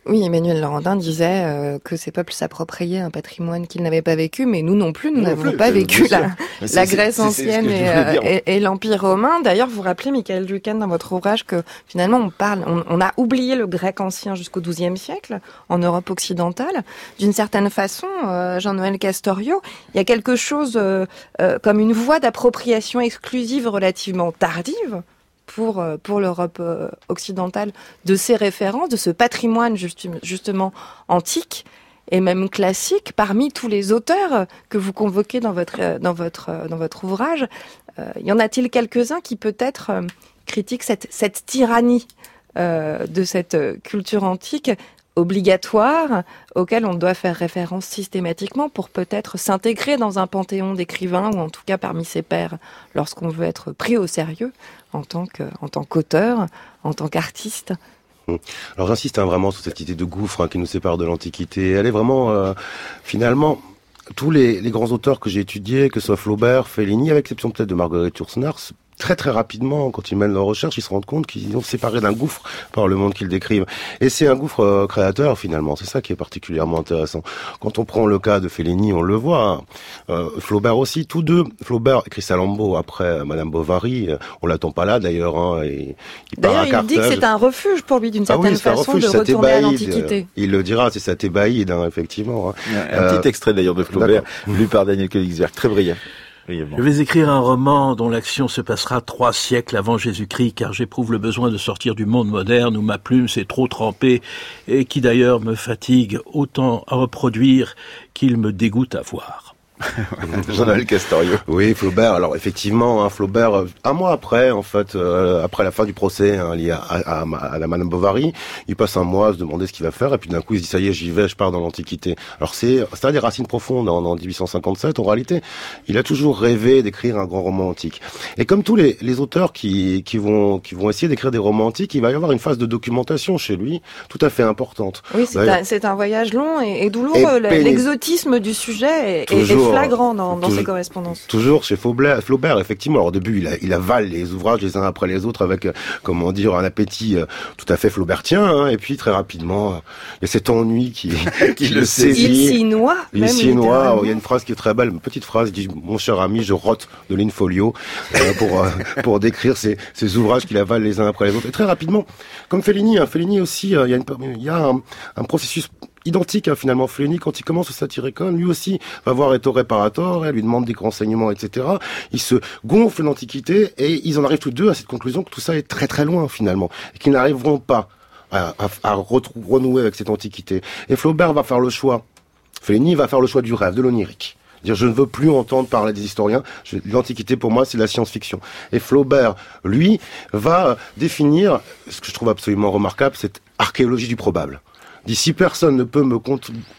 Oui, Emmanuel Laurentin disait euh, que ces peuples s'appropriaient un patrimoine qu'ils n'avaient pas vécu, mais nous non plus, nous n'avons pas vécu la, la Grèce ancienne euh, et, et, l'Empire romain. D'ailleurs, vous rappelez, Michael Ducan, dans votre ouvrage, que finalement, on parle, on, on a oublié le grec ancien jusqu'au XIIe siècle en Europe occidentale. D'une certaine façon, euh, Jean-Noël Castorio, il y a quelque chose comme une voie d'appropriation exclusive relativement tardive pour, euh, pour l'Europe euh, occidentale de ces références, de ce patrimoine justement antique et même classique parmi tous les auteurs que vous convoquez dans votre, euh, ouvrage. y en a-t-il quelques-uns qui peut-être critiquent cette, cette tyrannie de cette culture antique obligatoire auquel on doit faire référence systématiquement pour peut-être s'intégrer dans un panthéon d'écrivains ou en tout cas parmi ses pairs lorsqu'on veut être pris au sérieux en tant qu'auteur, en tant qu'artiste. Hum. Alors j'insiste hein, vraiment sur cette idée de gouffre hein, qui nous sépare de l'Antiquité. Elle est vraiment, euh, finalement, tous les, grands auteurs que j'ai étudiés, que ce soit Flaubert, Fellini, avec l'exception peut-être de Marguerite Yourcenar, très très rapidement, quand ils mènent leur recherche, ils se rendent compte qu'ils ont séparé d'un gouffre par le monde qu'ils décrivent. Et c'est un gouffre euh, créateur finalement. C'est ça qui est particulièrement intéressant. Quand on prend le cas de Fellini, on le voit. Hein. Euh, Flaubert aussi, tous deux. Flaubert et Crisalambo après euh, Madame Bovary. on l'attend pas là d'ailleurs. Hein, il d'ailleurs, il dit que c'est un refuge pour lui d'une ah certaine façon de retourner à l'Antiquité. Il le dira, c'est ça t'ébahide, hein, effectivement. Hein. Un petit extrait d'ailleurs de Flaubert, lu par Daniel Königsberg, très brillant. Je vais écrire un roman dont l'action se passera trois siècles avant Jésus-Christ, car j'éprouve le besoin de sortir du monde moderne où ma plume s'est trop trempée et qui d'ailleurs me fatigue autant à reproduire qu'il me dégoûte à voir. Jean-Noël Castorio. Oui, Flaubert. Alors effectivement, hein, Flaubert, euh, un mois après, en fait, euh, après la fin du procès hein, lié à, la Madame Bovary, il passe un mois à se demander ce qu'il va faire, et puis d'un coup il se dit ça y est, j'y vais, je pars dans l'Antiquité. Alors c'est ça a des racines profondes en, en, 1857. En réalité, il a toujours rêvé d'écrire un grand roman antique. Et comme tous les, les auteurs qui, qui vont qui vont essayer d'écrire des romans antiques, il va y avoir une phase de documentation chez lui, tout à fait importante. Oui, c'est un, un, voyage long et, douloureux. L'exotisme du sujet est, est flagrant dans, dans ses correspondances. Toujours chez Flaubert, Flaubert, effectivement. Alors au début, il, a, il avale les ouvrages les uns après les autres avec, euh, comment dire, un appétit euh, tout à fait flaubertien. Hein, et puis très rapidement, il y a cet ennui qui, qui le saisit. Il s'y noie. Il s'y noie. Il y a une phrase qui est très belle, une petite phrase, il dit Mon cher ami, je rote de l'infolio euh, pour, pour décrire ces, ces ouvrages qu'il avale les uns après les autres. Et très rapidement, comme Fellini, hein, Fellini aussi, il y a, une, il y a un, un processus identique hein, finalement. Fellini, quand il commence au Satyricon, lui aussi va voir Ettore Paratore, elle lui demande des renseignements, etc. Il se gonfle l'Antiquité et ils en arrivent tous deux à cette conclusion que tout ça est très très loin finalement et qu'ils n'arriveront pas à, à, renouer avec cette Antiquité. Et Flaubert va faire le choix. Fellini va faire le choix du rêve, de l'onirique. Dire je ne veux plus entendre parler des historiens. L'Antiquité pour moi c'est la science-fiction. Et Flaubert, lui, va définir ce que je trouve absolument remarquable, cette archéologie du probable dit si personne ne peut me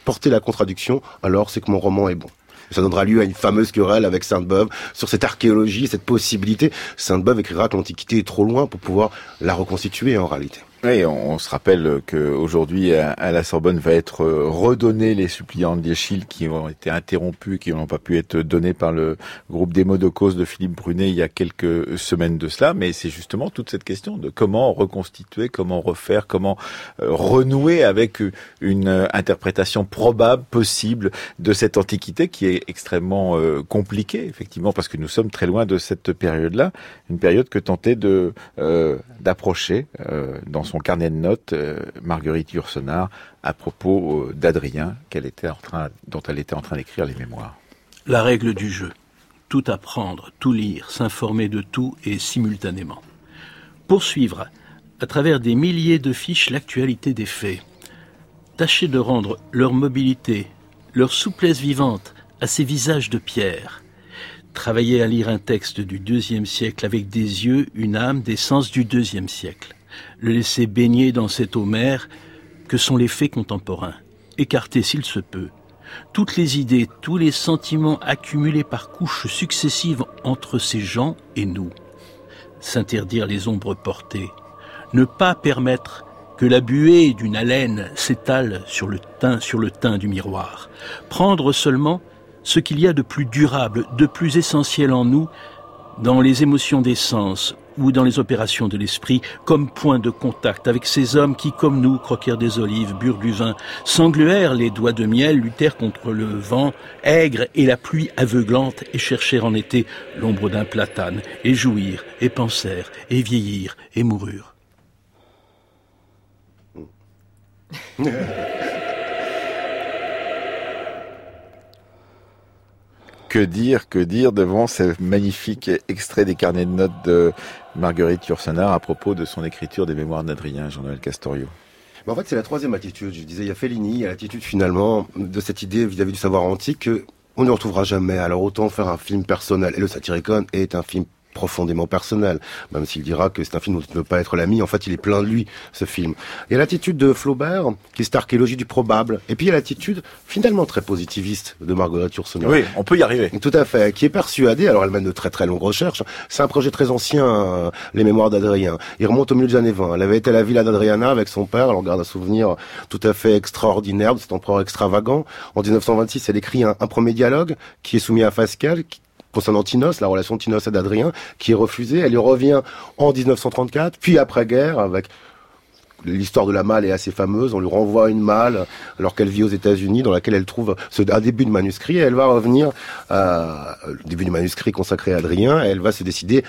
porter la contradiction, alors c'est que mon roman est bon. Ça donnera lieu à une fameuse querelle avec Sainte-Beuve sur cette archéologie, cette possibilité. Sainte-Beuve écrira que l'Antiquité est trop loin pour pouvoir la reconstituer en réalité. Oui, on, se rappelle qu'aujourd'hui, à, la Sorbonne va être euh, redonné les suppliants d'Eschyle qui ont été interrompus, qui n'ont pas pu être donnés par le groupe des mots de cause de Philippe Brunet il y a quelques semaines de cela. Mais c'est justement toute cette question de comment reconstituer, comment refaire, comment euh, renouer avec une interprétation probable, possible de cette antiquité qui est extrêmement euh, compliquée, effectivement, parce que nous sommes très loin de cette période-là, une période que tentait de d'approcher dans son carnet de notes, euh, Marguerite Yourcenar, à propos euh, d'Adrien, dont elle était en train d'écrire les mémoires. La règle du jeu. Tout apprendre, tout lire, s'informer de tout et simultanément. Poursuivre, à travers des milliers de fiches, l'actualité des faits. Tâcher de rendre leur mobilité, leur souplesse vivante à ces visages de pierre. Travailler à lire un texte du deuxième siècle avec des yeux, une âme, des sens du deuxième siècle le laisser baigner dans cette eau mère que sont les faits contemporains, écarter s'il se peut. Toutes les idées, tous les sentiments accumulés par couches successives entre ces gens et nous, s'interdire les ombres portées, ne pas permettre que la buée d'une haleine s'étale sur le teint, sur le teint du miroir, prendre seulement ce qu'il y a de plus durable, de plus essentiel en nous, dans les émotions des sens ou dans les opérations de l'esprit, comme point de contact avec ces hommes qui, comme nous, croquèrent des olives, burent du vin, s'engluèrent les doigts de miel, luttèrent contre le vent aigre et la pluie aveuglante, et cherchèrent en été l'ombre d'un platane, et jouirent, et pensèrent, et vieillirent, et moururent. que dire, que dire devant ce magnifique extrait des carnets de notes de Marguerite Yourcenar à propos de son écriture des mémoires d'Adrien, Jean-Noël Castorio en fait, c'est la troisième attitude. Je disais, il y a Fellini, il y a l'attitude finalement de cette idée vis-à-vis du savoir antique que on ne retrouvera jamais. Alors autant faire un film personnel. Et le Satyricon est un film profondément personnel, même s'il dira que c'est un film dont il ne peut pas être l'ami, en fait il est plein de lui, ce film. Il y a l'attitude de Flaubert, qui est cette archéologie du probable, et puis il y a l'attitude finalement très positiviste de Marguerite Yourcenar. Oui, on peut y arriver. Tout à fait, qui est persuadée, alors elle mène de très très longues recherches, c'est un projet très ancien, euh, les mémoires d'Adrien. Il remonte au milieu des années 20. Elle avait été à la villa d'Adriana avec son père, elle en garde un souvenir tout à fait extraordinaire de cet empereur extravagant. En 1926, elle écrit un, un premier dialogue qui est soumis à Fasquelle, concernant Tinos, la relation Tinos et d'Adrien, qui est refusée. Elle y revient en 1934, puis après-guerre, avec l'histoire de la malle est assez fameuse. On lui renvoie une malle alors qu'elle vit aux États-Unis, dans laquelle elle trouve ce, un début de manuscrit. Et elle va revenir à, le début du manuscrit consacré à Adrien. Et elle va se décider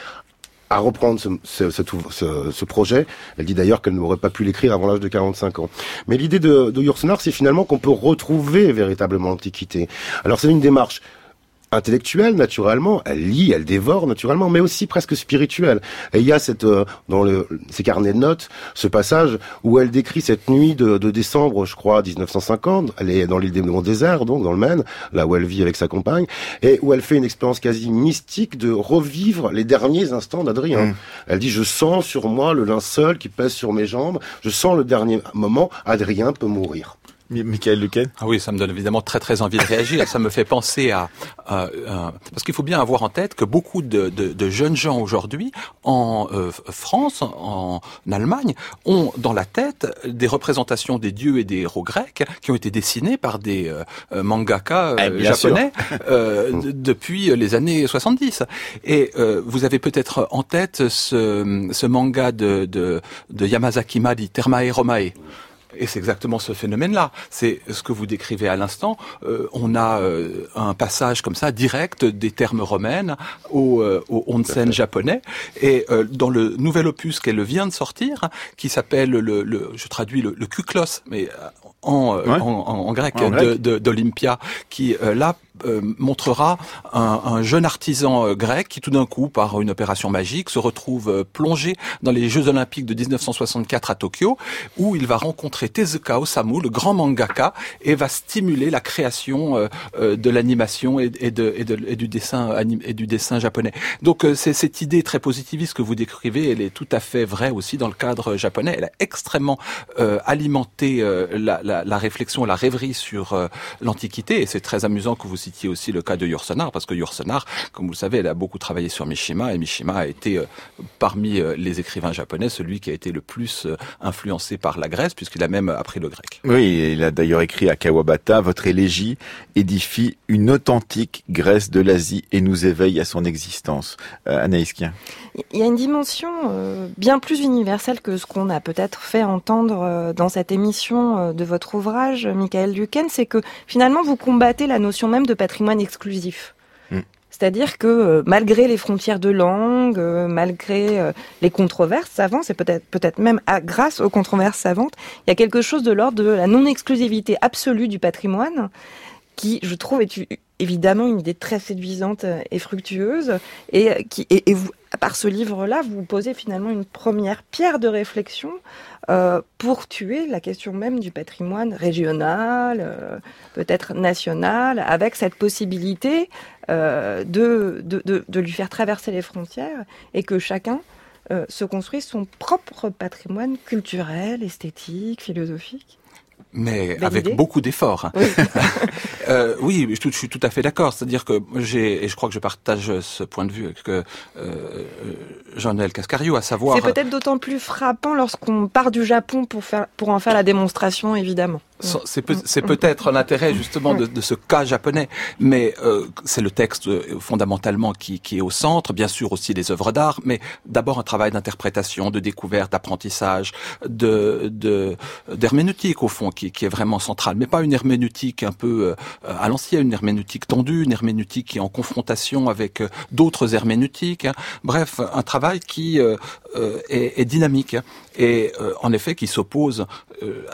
à reprendre ce projet. Elle dit d'ailleurs qu'elle n'aurait pas pu l'écrire avant l'âge de 45 ans. Mais l'idée de, de c'est finalement qu'on peut retrouver véritablement l'Antiquité. Alors c'est une démarche intellectuelle naturellement, elle lit, elle dévore naturellement, mais aussi presque spirituelle. Et il y a cette euh, dans le, ces carnets de notes ce passage où elle décrit cette nuit de, de décembre, je crois, 1950. Elle est dans l'île des désert, donc dans le Maine, là où elle vit avec sa compagne, et où elle fait une expérience quasi mystique de revivre les derniers instants d'Adrien. Mm. Elle dit je sens sur moi le linceul qui pèse sur mes jambes, je sens le dernier moment, Adrien peut mourir. Michael Luquen Ah oui, ça me donne évidemment très très envie de réagir. ça me fait penser à... parce qu'il faut bien avoir en tête que beaucoup de, de, de jeunes gens aujourd'hui, en euh, France, en Allemagne, ont dans la tête des représentations des dieux et des héros grecs qui ont été dessinés par des euh, mangaka eh, japonais depuis les années 70. Et vous avez peut-être en tête ce, ce manga de, de, de Yamazaki Madi, Termae Romae. Et c'est exactement ce phénomène-là. C'est ce que vous décrivez à l'instant. Euh, on a euh, un passage comme ça direct des termes romaines au, euh, au onsen japonais. Et dans le nouvel opus qu'elle vient de sortir, qui s'appelle le, le, je traduis le, le kuklos, mais en, en, en, grec, d'Olympia, qui là euh, montrera un, un, jeune artisan euh, grec qui tout d'un coup, par une opération magique, se retrouve euh, plongé dans les Jeux Olympiques de 1964 à Tokyo, où il va rencontrer Tezuka Osamu, le grand mangaka, et va stimuler la création de l'animation et, de, et, de, et, du dessin et du dessin japonais. Donc c'est cette idée très positiviste que vous décrivez, elle est tout à fait vraie aussi dans le cadre japonais. Elle a extrêmement alimenté la, la, la, réflexion, la rêverie sur l'Antiquité, et c'est très amusant que vous citiez aussi le cas de Yursenar, parce que Yursenar, comme vous le savez, elle a beaucoup travaillé sur Mishima, et Mishima a été, euh, parmi euh, les écrivains japonais, celui qui a été le plus euh, influencé par la Grèce, puisqu'il a même appris le grec. Oui, il a d'ailleurs écrit à Kawabata, votre élégie édifie une authentique Grèce de l'Asie et nous éveille à son existence. Euh, Anaïs Il y a une dimension bien plus universelle que ce qu'on a peut-être fait entendre dans cette émission de votre ouvrage, Michael Duquesne, c'est que finalement vous combattez la notion même de patrimoine exclusif. Mm. C'est-à-dire que euh, malgré les frontières de langue, euh, malgré euh, les controverses savantes, et peut-être peut-être même grâce aux controverses savantes, il y a quelque chose de l'ordre de la non-exclusivité absolue du patrimoine qui, je trouve, est évidemment une idée très séduisante et fructueuse, et qui et, vous, par ce livre-là, vous posez finalement une première pierre de réflexion euh, pour tuer la question même du patrimoine régional, euh, peut-être national, avec cette possibilité euh, de, de, de, lui faire traverser les frontières et que chacun euh, se construise son propre patrimoine culturel, esthétique, philosophique mais avec beaucoup d'efforts. Oui. euh, oui, je, je, suis tout à fait d'accord. C'est-à-dire que j'ai, et je crois que je partage ce point de vue avec euh, Jean-Noël Cascario, à savoir. C'est peut-être d'autant plus frappant lorsqu'on part du Japon pour faire, pour en faire la démonstration, évidemment. C'est peut, peut-être l'intérêt justement de, de, ce cas japonais, mais euh, c'est le texte euh, fondamentalement qui, qui, est au centre, bien sûr aussi les œuvres d'art, mais d'abord un travail d'interprétation, de découverte, d'apprentissage, de d'herméneutique au fond, qui, qui, est vraiment central, mais pas une herméneutique un peu euh, à l'ancienne, une herméneutique tendue, une herméneutique qui est en confrontation avec euh, d'autres herméneutiques. Hein. Bref, un travail qui est, est, dynamique et en effet qui s'oppose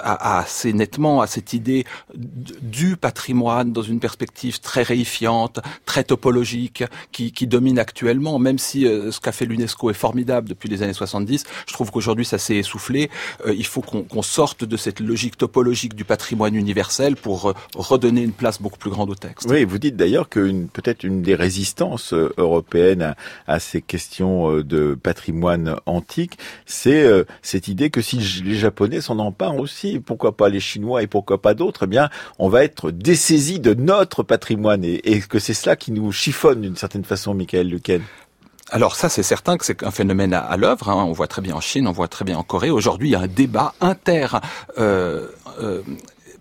assez nettement à cette idée du patrimoine dans une perspective très réifiante, très topologique, qui, domine actuellement, même si euh, ce qu'a fait l'UNESCO est formidable depuis les années 70, je trouve qu'aujourd'hui ça s'est essoufflé. Euh, il faut qu'on sorte de cette logique topologique du patrimoine universel pour euh, redonner une place beaucoup plus grande au texte. Oui, vous dites d'ailleurs que peut-être une des résistances européennes à ces questions de patrimoine antique, c'est cette idée que si les Japonais s'en emparent aussi, pourquoi pas les Chinois et pourquoi pas d'autres, eh bien, on va être dessaisi de notre patrimoine et, que c'est cela qui nous chiffonne d'une certaine façon, Michael Lequel. Alors ça, c'est certain que c'est un phénomène à, l'œuvre. Hein. On voit très bien en Chine, on voit très bien en Corée. Aujourd'hui, il y a un débat inter euh, euh,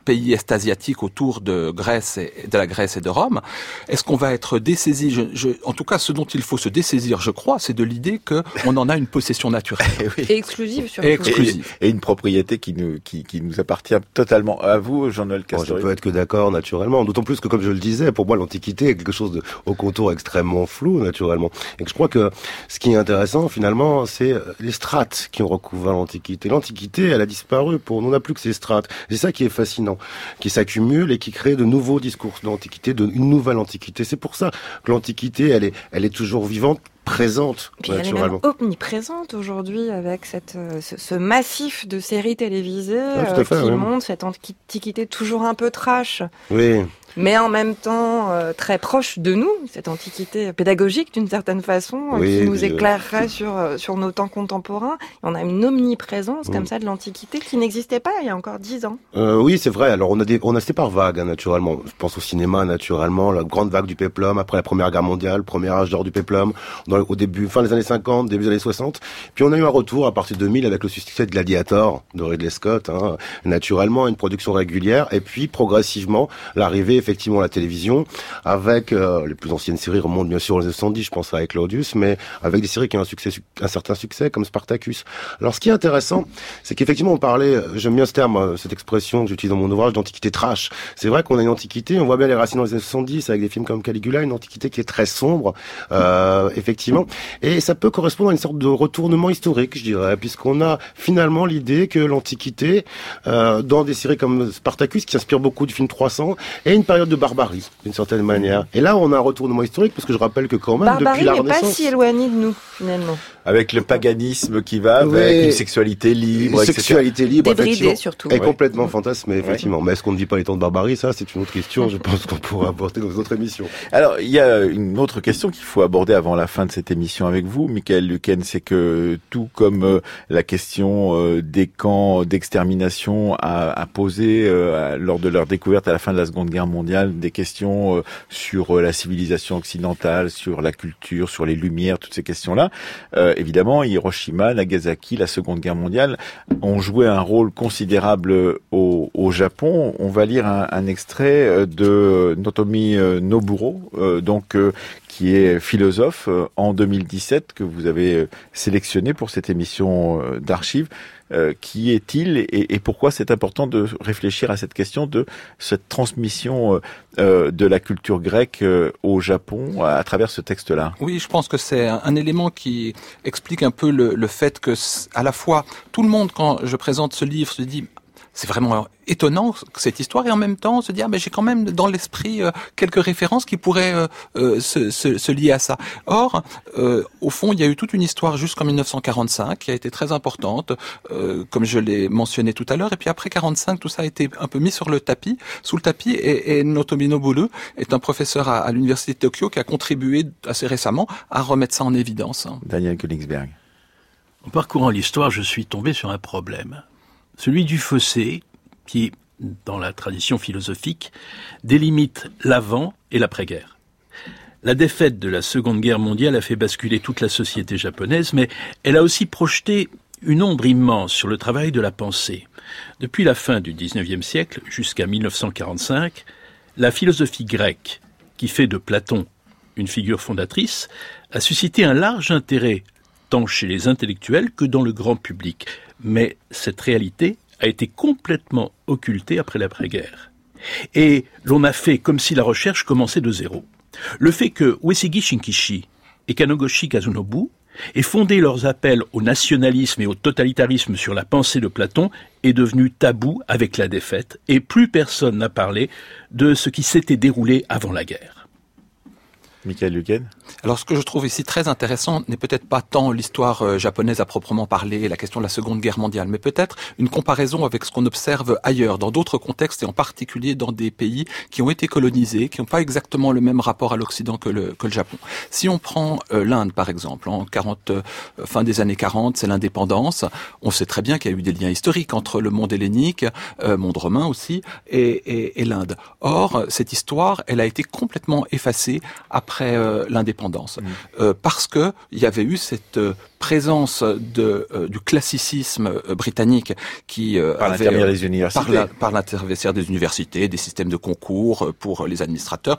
pays est-asiatiques autour de Grèce et de la Grèce et de Rome. Est-ce qu'on va être dessaisi? Je, En tout cas, ce dont il faut se dessaisir, je crois, c'est de l'idée que on en a une possession naturelle et exclusive surtout. Et, exclusive. et, une propriété qui nous qui, qui nous appartient totalement à vous, Jean-Noël Castori. je peux être que d'accord, naturellement. D'autant plus que, comme je le disais, pour moi, l'Antiquité est quelque chose de, au contour extrêmement flou, naturellement. Et que je crois que ce qui est intéressant, finalement, c'est les strates qui ont recouvert l'Antiquité. L'Antiquité, elle a disparu pour, nous, on n'a plus que ces strates. C'est ça qui est fascinant, qui s'accumule et qui crée de nouveaux discours d'Antiquité, de, une nouvelle Antiquité. C'est pour ça que l'Antiquité, elle est, elle est toujours vivante présente Puis Elle est même omniprésente aujourd'hui avec cette, euh, ce, massif de séries télévisées ah, euh, qui montrent cette antiquité toujours un peu trash. Oui mais en même temps euh, très proche de nous, cette antiquité pédagogique d'une certaine façon, euh, qui nous éclairerait sur, euh, sur nos temps contemporains. on a une omniprésence comme mm. ça de l'Antiquité qui n'existait pas il y a encore dix ans. oui, c'est vrai. Alors on a des, on a par vagues hein, naturellement. Je pense au cinéma naturellement, la grande vague du péplum après la Première Guerre mondiale, premier âge d'or du péplum, au début, fin des années 50, début des années 60. Puis on a eu un retour à partir de 2000 avec le succès de Gladiator de Ridley Scott, hein, naturellement une production régulière, et puis progressivement l'arrivée effectivement la télévision, avec euh, les plus anciennes séries remontent bien sûr aux 70, je pense à Claudius, mais avec des séries qui ont un succès, un certain succès, comme Spartacus. Alors ce qui est intéressant, c'est qu'effectivement on parlait, euh, j'aime bien ce terme, euh, cette expression que j'utilise dans mon ouvrage, d'antiquité trash. C'est vrai qu'on a une antiquité, on voit bien les racines dans les années 70 avec des films comme Caligula, une antiquité qui est très sombre, euh, effectivement, et ça peut correspondre à une sorte de retournement historique, je dirais, puisqu'on a finalement l'idée que l'antiquité, euh, dans des séries comme Spartacus, qui inspire beaucoup du film 300, est une période de barbarie, d'une certaine manière. Et là, on a un retournement historique, parce que je rappelle que quand même, depuis la Renaissance... pas si éloigné de nous, finalement. Avec le paganisme qui va, avec une sexualité libre, Une sexualité libre, Débridée, surtout. Et complètement fantasme, effectivement. Mais est-ce qu'on ne vit pas les temps de barbarie? Ça, c'est une autre question, je pense qu'on pourra aborder dans d'autres émissions. Alors, il y a une autre question qu'il faut aborder avant la fin de cette émission avec vous, Michael Luquen, c'est que tout comme euh, la question euh, des camps d'extermination a, a, posé euh, lors de leur découverte à la fin de la Seconde Guerre mondiale, des questions euh, sur euh, la civilisation occidentale, sur la culture, sur les lumières, toutes ces questions-là. Euh, évidemment, Hiroshima, Nagasaki, la Seconde Guerre mondiale ont joué un rôle considérable au, Japon. On va lire un, un extrait de Notomi Noburo, donc qui est philosophe en 2017 que vous avez sélectionné pour cette émission d'archives. Euh, qui est-il et, et, pourquoi c'est important de réfléchir à cette question de cette transmission euh, euh de la culture grecque euh, au Japon à, travers ce texte-là? Oui, je pense que c'est un, un, élément qui explique un peu le, le fait que à la fois tout le monde quand je présente ce livre se dit c'est vraiment étonnant cette histoire et en même temps se dire ah, mais j'ai quand même dans l'esprit euh, quelques références qui pourraient euh, euh, se, se, se, lier à ça. Or, au fond, il y a eu toute une histoire jusqu'en 1945 qui a été très importante, comme je l'ai mentionné tout à l'heure. Et puis après 45, tout ça a été un peu mis sur le tapis, sous le tapis. Et, et Notomi Nobulu est un professeur à, à l'université de Tokyo qui a contribué assez récemment à remettre ça en évidence. Daniel Königsberg. En parcourant l'histoire, je suis tombé sur un problème celui du fossé, qui, dans la tradition philosophique, délimite l'avant et l'après-guerre. La défaite de la Seconde Guerre mondiale a fait basculer toute la société japonaise, mais elle a aussi projeté une ombre immense sur le travail de la pensée. Depuis la fin du XIXe siècle jusqu'à 1945, la philosophie grecque, qui fait de Platon une figure fondatrice, a suscité un large intérêt tant chez les intellectuels que dans le grand public mais cette réalité a été complètement occultée après l'après-guerre. Et l'on a fait comme si la recherche commençait de zéro. Le fait que Uesigi Shinkishi et Kanogoshi Kazunobu aient fondé leurs appels au nationalisme et au totalitarisme sur la pensée de Platon est devenu tabou avec la défaite, et plus personne n'a parlé de ce qui s'était déroulé avant la guerre. Michael Luquen alors ce que je trouve ici très intéressant n'est peut-être pas tant l'histoire euh, japonaise à proprement parler, la question de la Seconde Guerre mondiale, mais peut-être une comparaison avec ce qu'on observe ailleurs, dans d'autres contextes et en particulier dans des pays qui ont été colonisés, qui n'ont pas exactement le même rapport à l'Occident que le, que le Japon. Si on prend euh, l'Inde par exemple, en 40, euh, fin des années 40, c'est l'indépendance. On sait très bien qu'il y a eu des liens historiques entre le monde hellénique, monde romain aussi, et, et, et l'Inde. Or cette histoire, elle a été complètement effacée après après l'indépendance, mmh. parce que il y avait eu cette présence de, du classicisme britannique qui par l'intermédiaire des universités, par l'intermédiaire des universités, des systèmes de concours pour les administrateurs,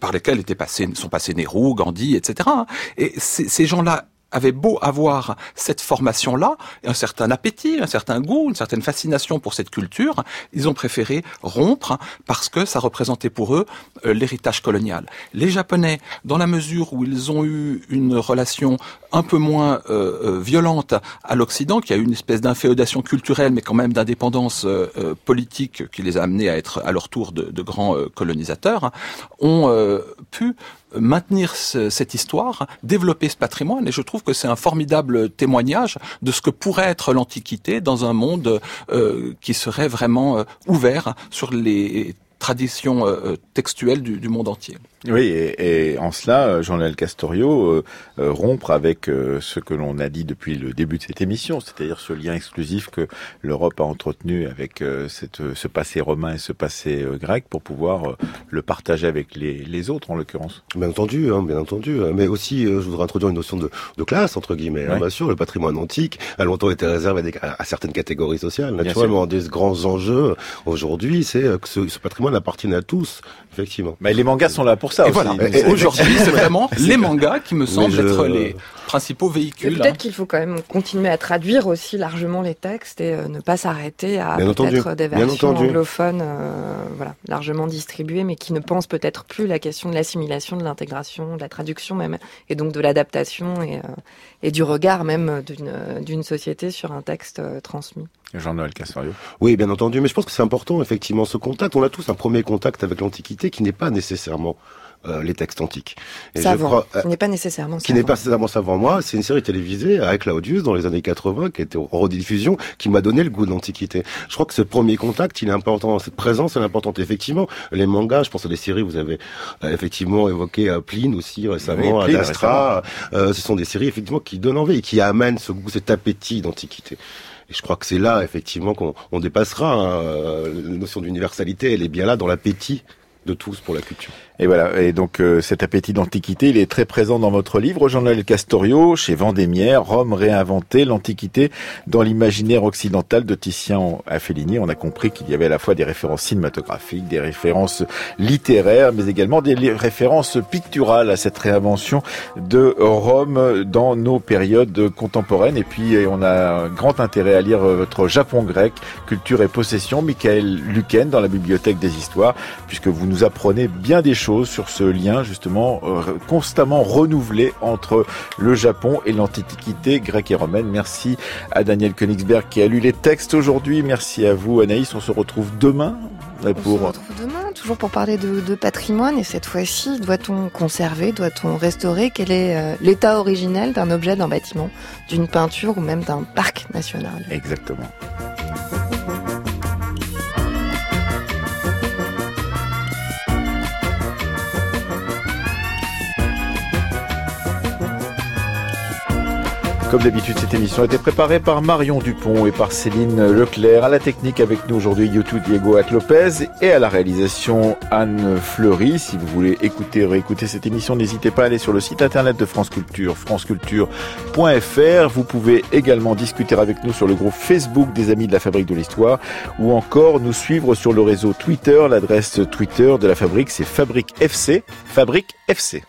par lesquels étaient passés, sont passés Nehru, Gandhi, etc. Et ces gens-là avait beau avoir cette formation-là, un certain appétit, un certain goût, une certaine fascination pour cette culture, ils ont préféré rompre parce que ça représentait pour eux euh, l'héritage colonial. Les Japonais, dans la mesure où ils ont eu une relation un peu moins euh, euh, violente à l'Occident, qui a eu une espèce d'inféodation culturelle, mais quand même d'indépendance politique qui les a amenés à être à leur tour de, de grands colonisateurs, ont pu maintenir cette histoire, développer ce patrimoine, et je trouve que c'est un formidable témoignage de ce que pourrait être l'Antiquité dans un monde euh, qui serait vraiment euh, ouvert sur les traditions euh, textuelles du monde entier. Oui, et, en cela, Jean-Noël Castorio, euh, euh, rompre avec euh, ce que l'on a dit depuis le début de cette émission, c'est-à-dire ce lien exclusif que l'Europe a entretenu avec cette, ce passé romain et ce passé grec pour pouvoir le partager avec les, les autres, en l'occurrence. Bien entendu, hein, bien entendu. Mais aussi, je voudrais introduire une notion de, de classe, entre guillemets. Hein, bien sûr, le patrimoine antique a longtemps été réservé à, des, à, certaines catégories sociales. Naturellement, des grands enjeux aujourd'hui, c'est que ce, ce patrimoine appartient à tous, effectivement. Mais les mangas sont là pour ça. Et voilà. aujourd'hui, c'est vraiment les mangas qui me semblent être les principaux véhicules. Peut-être qu'il faut quand même continuer à traduire aussi largement les textes et euh, ne pas s'arrêter à peut-être des versions anglophones, euh, voilà, largement distribuées, mais qui ne pensent peut-être plus la question de l'assimilation, de l'intégration, de la traduction même, et donc de l'adaptation et, euh, et du regard même d'une société sur un texte transmis. Jean-Noël Cassario. Oui, bien entendu, mais je pense que c'est important, effectivement, ce contact. On a tous un premier contact avec l'Antiquité qui n'est pas nécessairement euh, les textes antiques. Et savant, je crois, euh, qui n'est pas nécessairement qui n'est pas nécessairement savant. Moi, c'est une série télévisée avec Claudius dans les années 80 qui était en rediffusion, qui m'a donné le goût de l'Antiquité. Je crois que ce premier contact, il est important. Cette présence, elle est importante. Effectivement, les mangas, je pense à des séries, vous avez euh, effectivement évoqué Pline aussi récemment, oui, Astra. ce sont des séries effectivement qui donnent envie et qui amènent ce goût, cet appétit d'Antiquité. Et je crois que c'est là, effectivement, qu'on on dépassera hein, la notion d'universalité. Elle est bien là dans l'appétit de tous pour la culture. Et voilà, et donc euh, cet appétit d'antiquité, il est très présent dans votre livre, Jean-Noël Castorio, chez Vendémiaire, Rome réinventée, l'Antiquité dans l'imaginaire occidental de Titien à. On a compris qu'il y avait à la fois des références cinématographiques, des références littéraires, mais également des références picturales à cette réinvention de Rome dans nos périodes contemporaines. Et puis on a un grand intérêt à lire votre Japon grec, culture et possession, Michael Luken dans la bibliothèque des histoires, puisque vous nous apprenez bien des choses sur ce lien justement euh, constamment renouvelé entre le Japon et l'antiquité grecque et romaine. Merci à Daniel Königsberg qui a lu les textes aujourd'hui. Merci à vous Anaïs. On se retrouve demain pour... On se retrouve demain, toujours pour parler de, patrimoine. Et cette fois-ci, doit-on conserver, doit-on restaurer? Quel est euh, l'état originel d'un objet, d'un bâtiment, d'une peinture ou même d'un parc national? Exactement. Comme d'habitude, cette émission a été préparée par Marion Dupont et par Céline Leclerc. À la technique avec nous aujourd'hui, YouTube Diego Lopez et à la réalisation Anne Fleury. Si vous voulez écouter ou réécouter cette émission, n'hésitez pas à aller sur le site internet de France Culture, franceculture.fr. Vous pouvez également discuter avec nous sur le groupe Facebook des Amis de la Fabrique de l'Histoire ou encore nous suivre sur le réseau Twitter. L'adresse Twitter de la Fabrique, c'est Fabrique FC. Fabrique FC.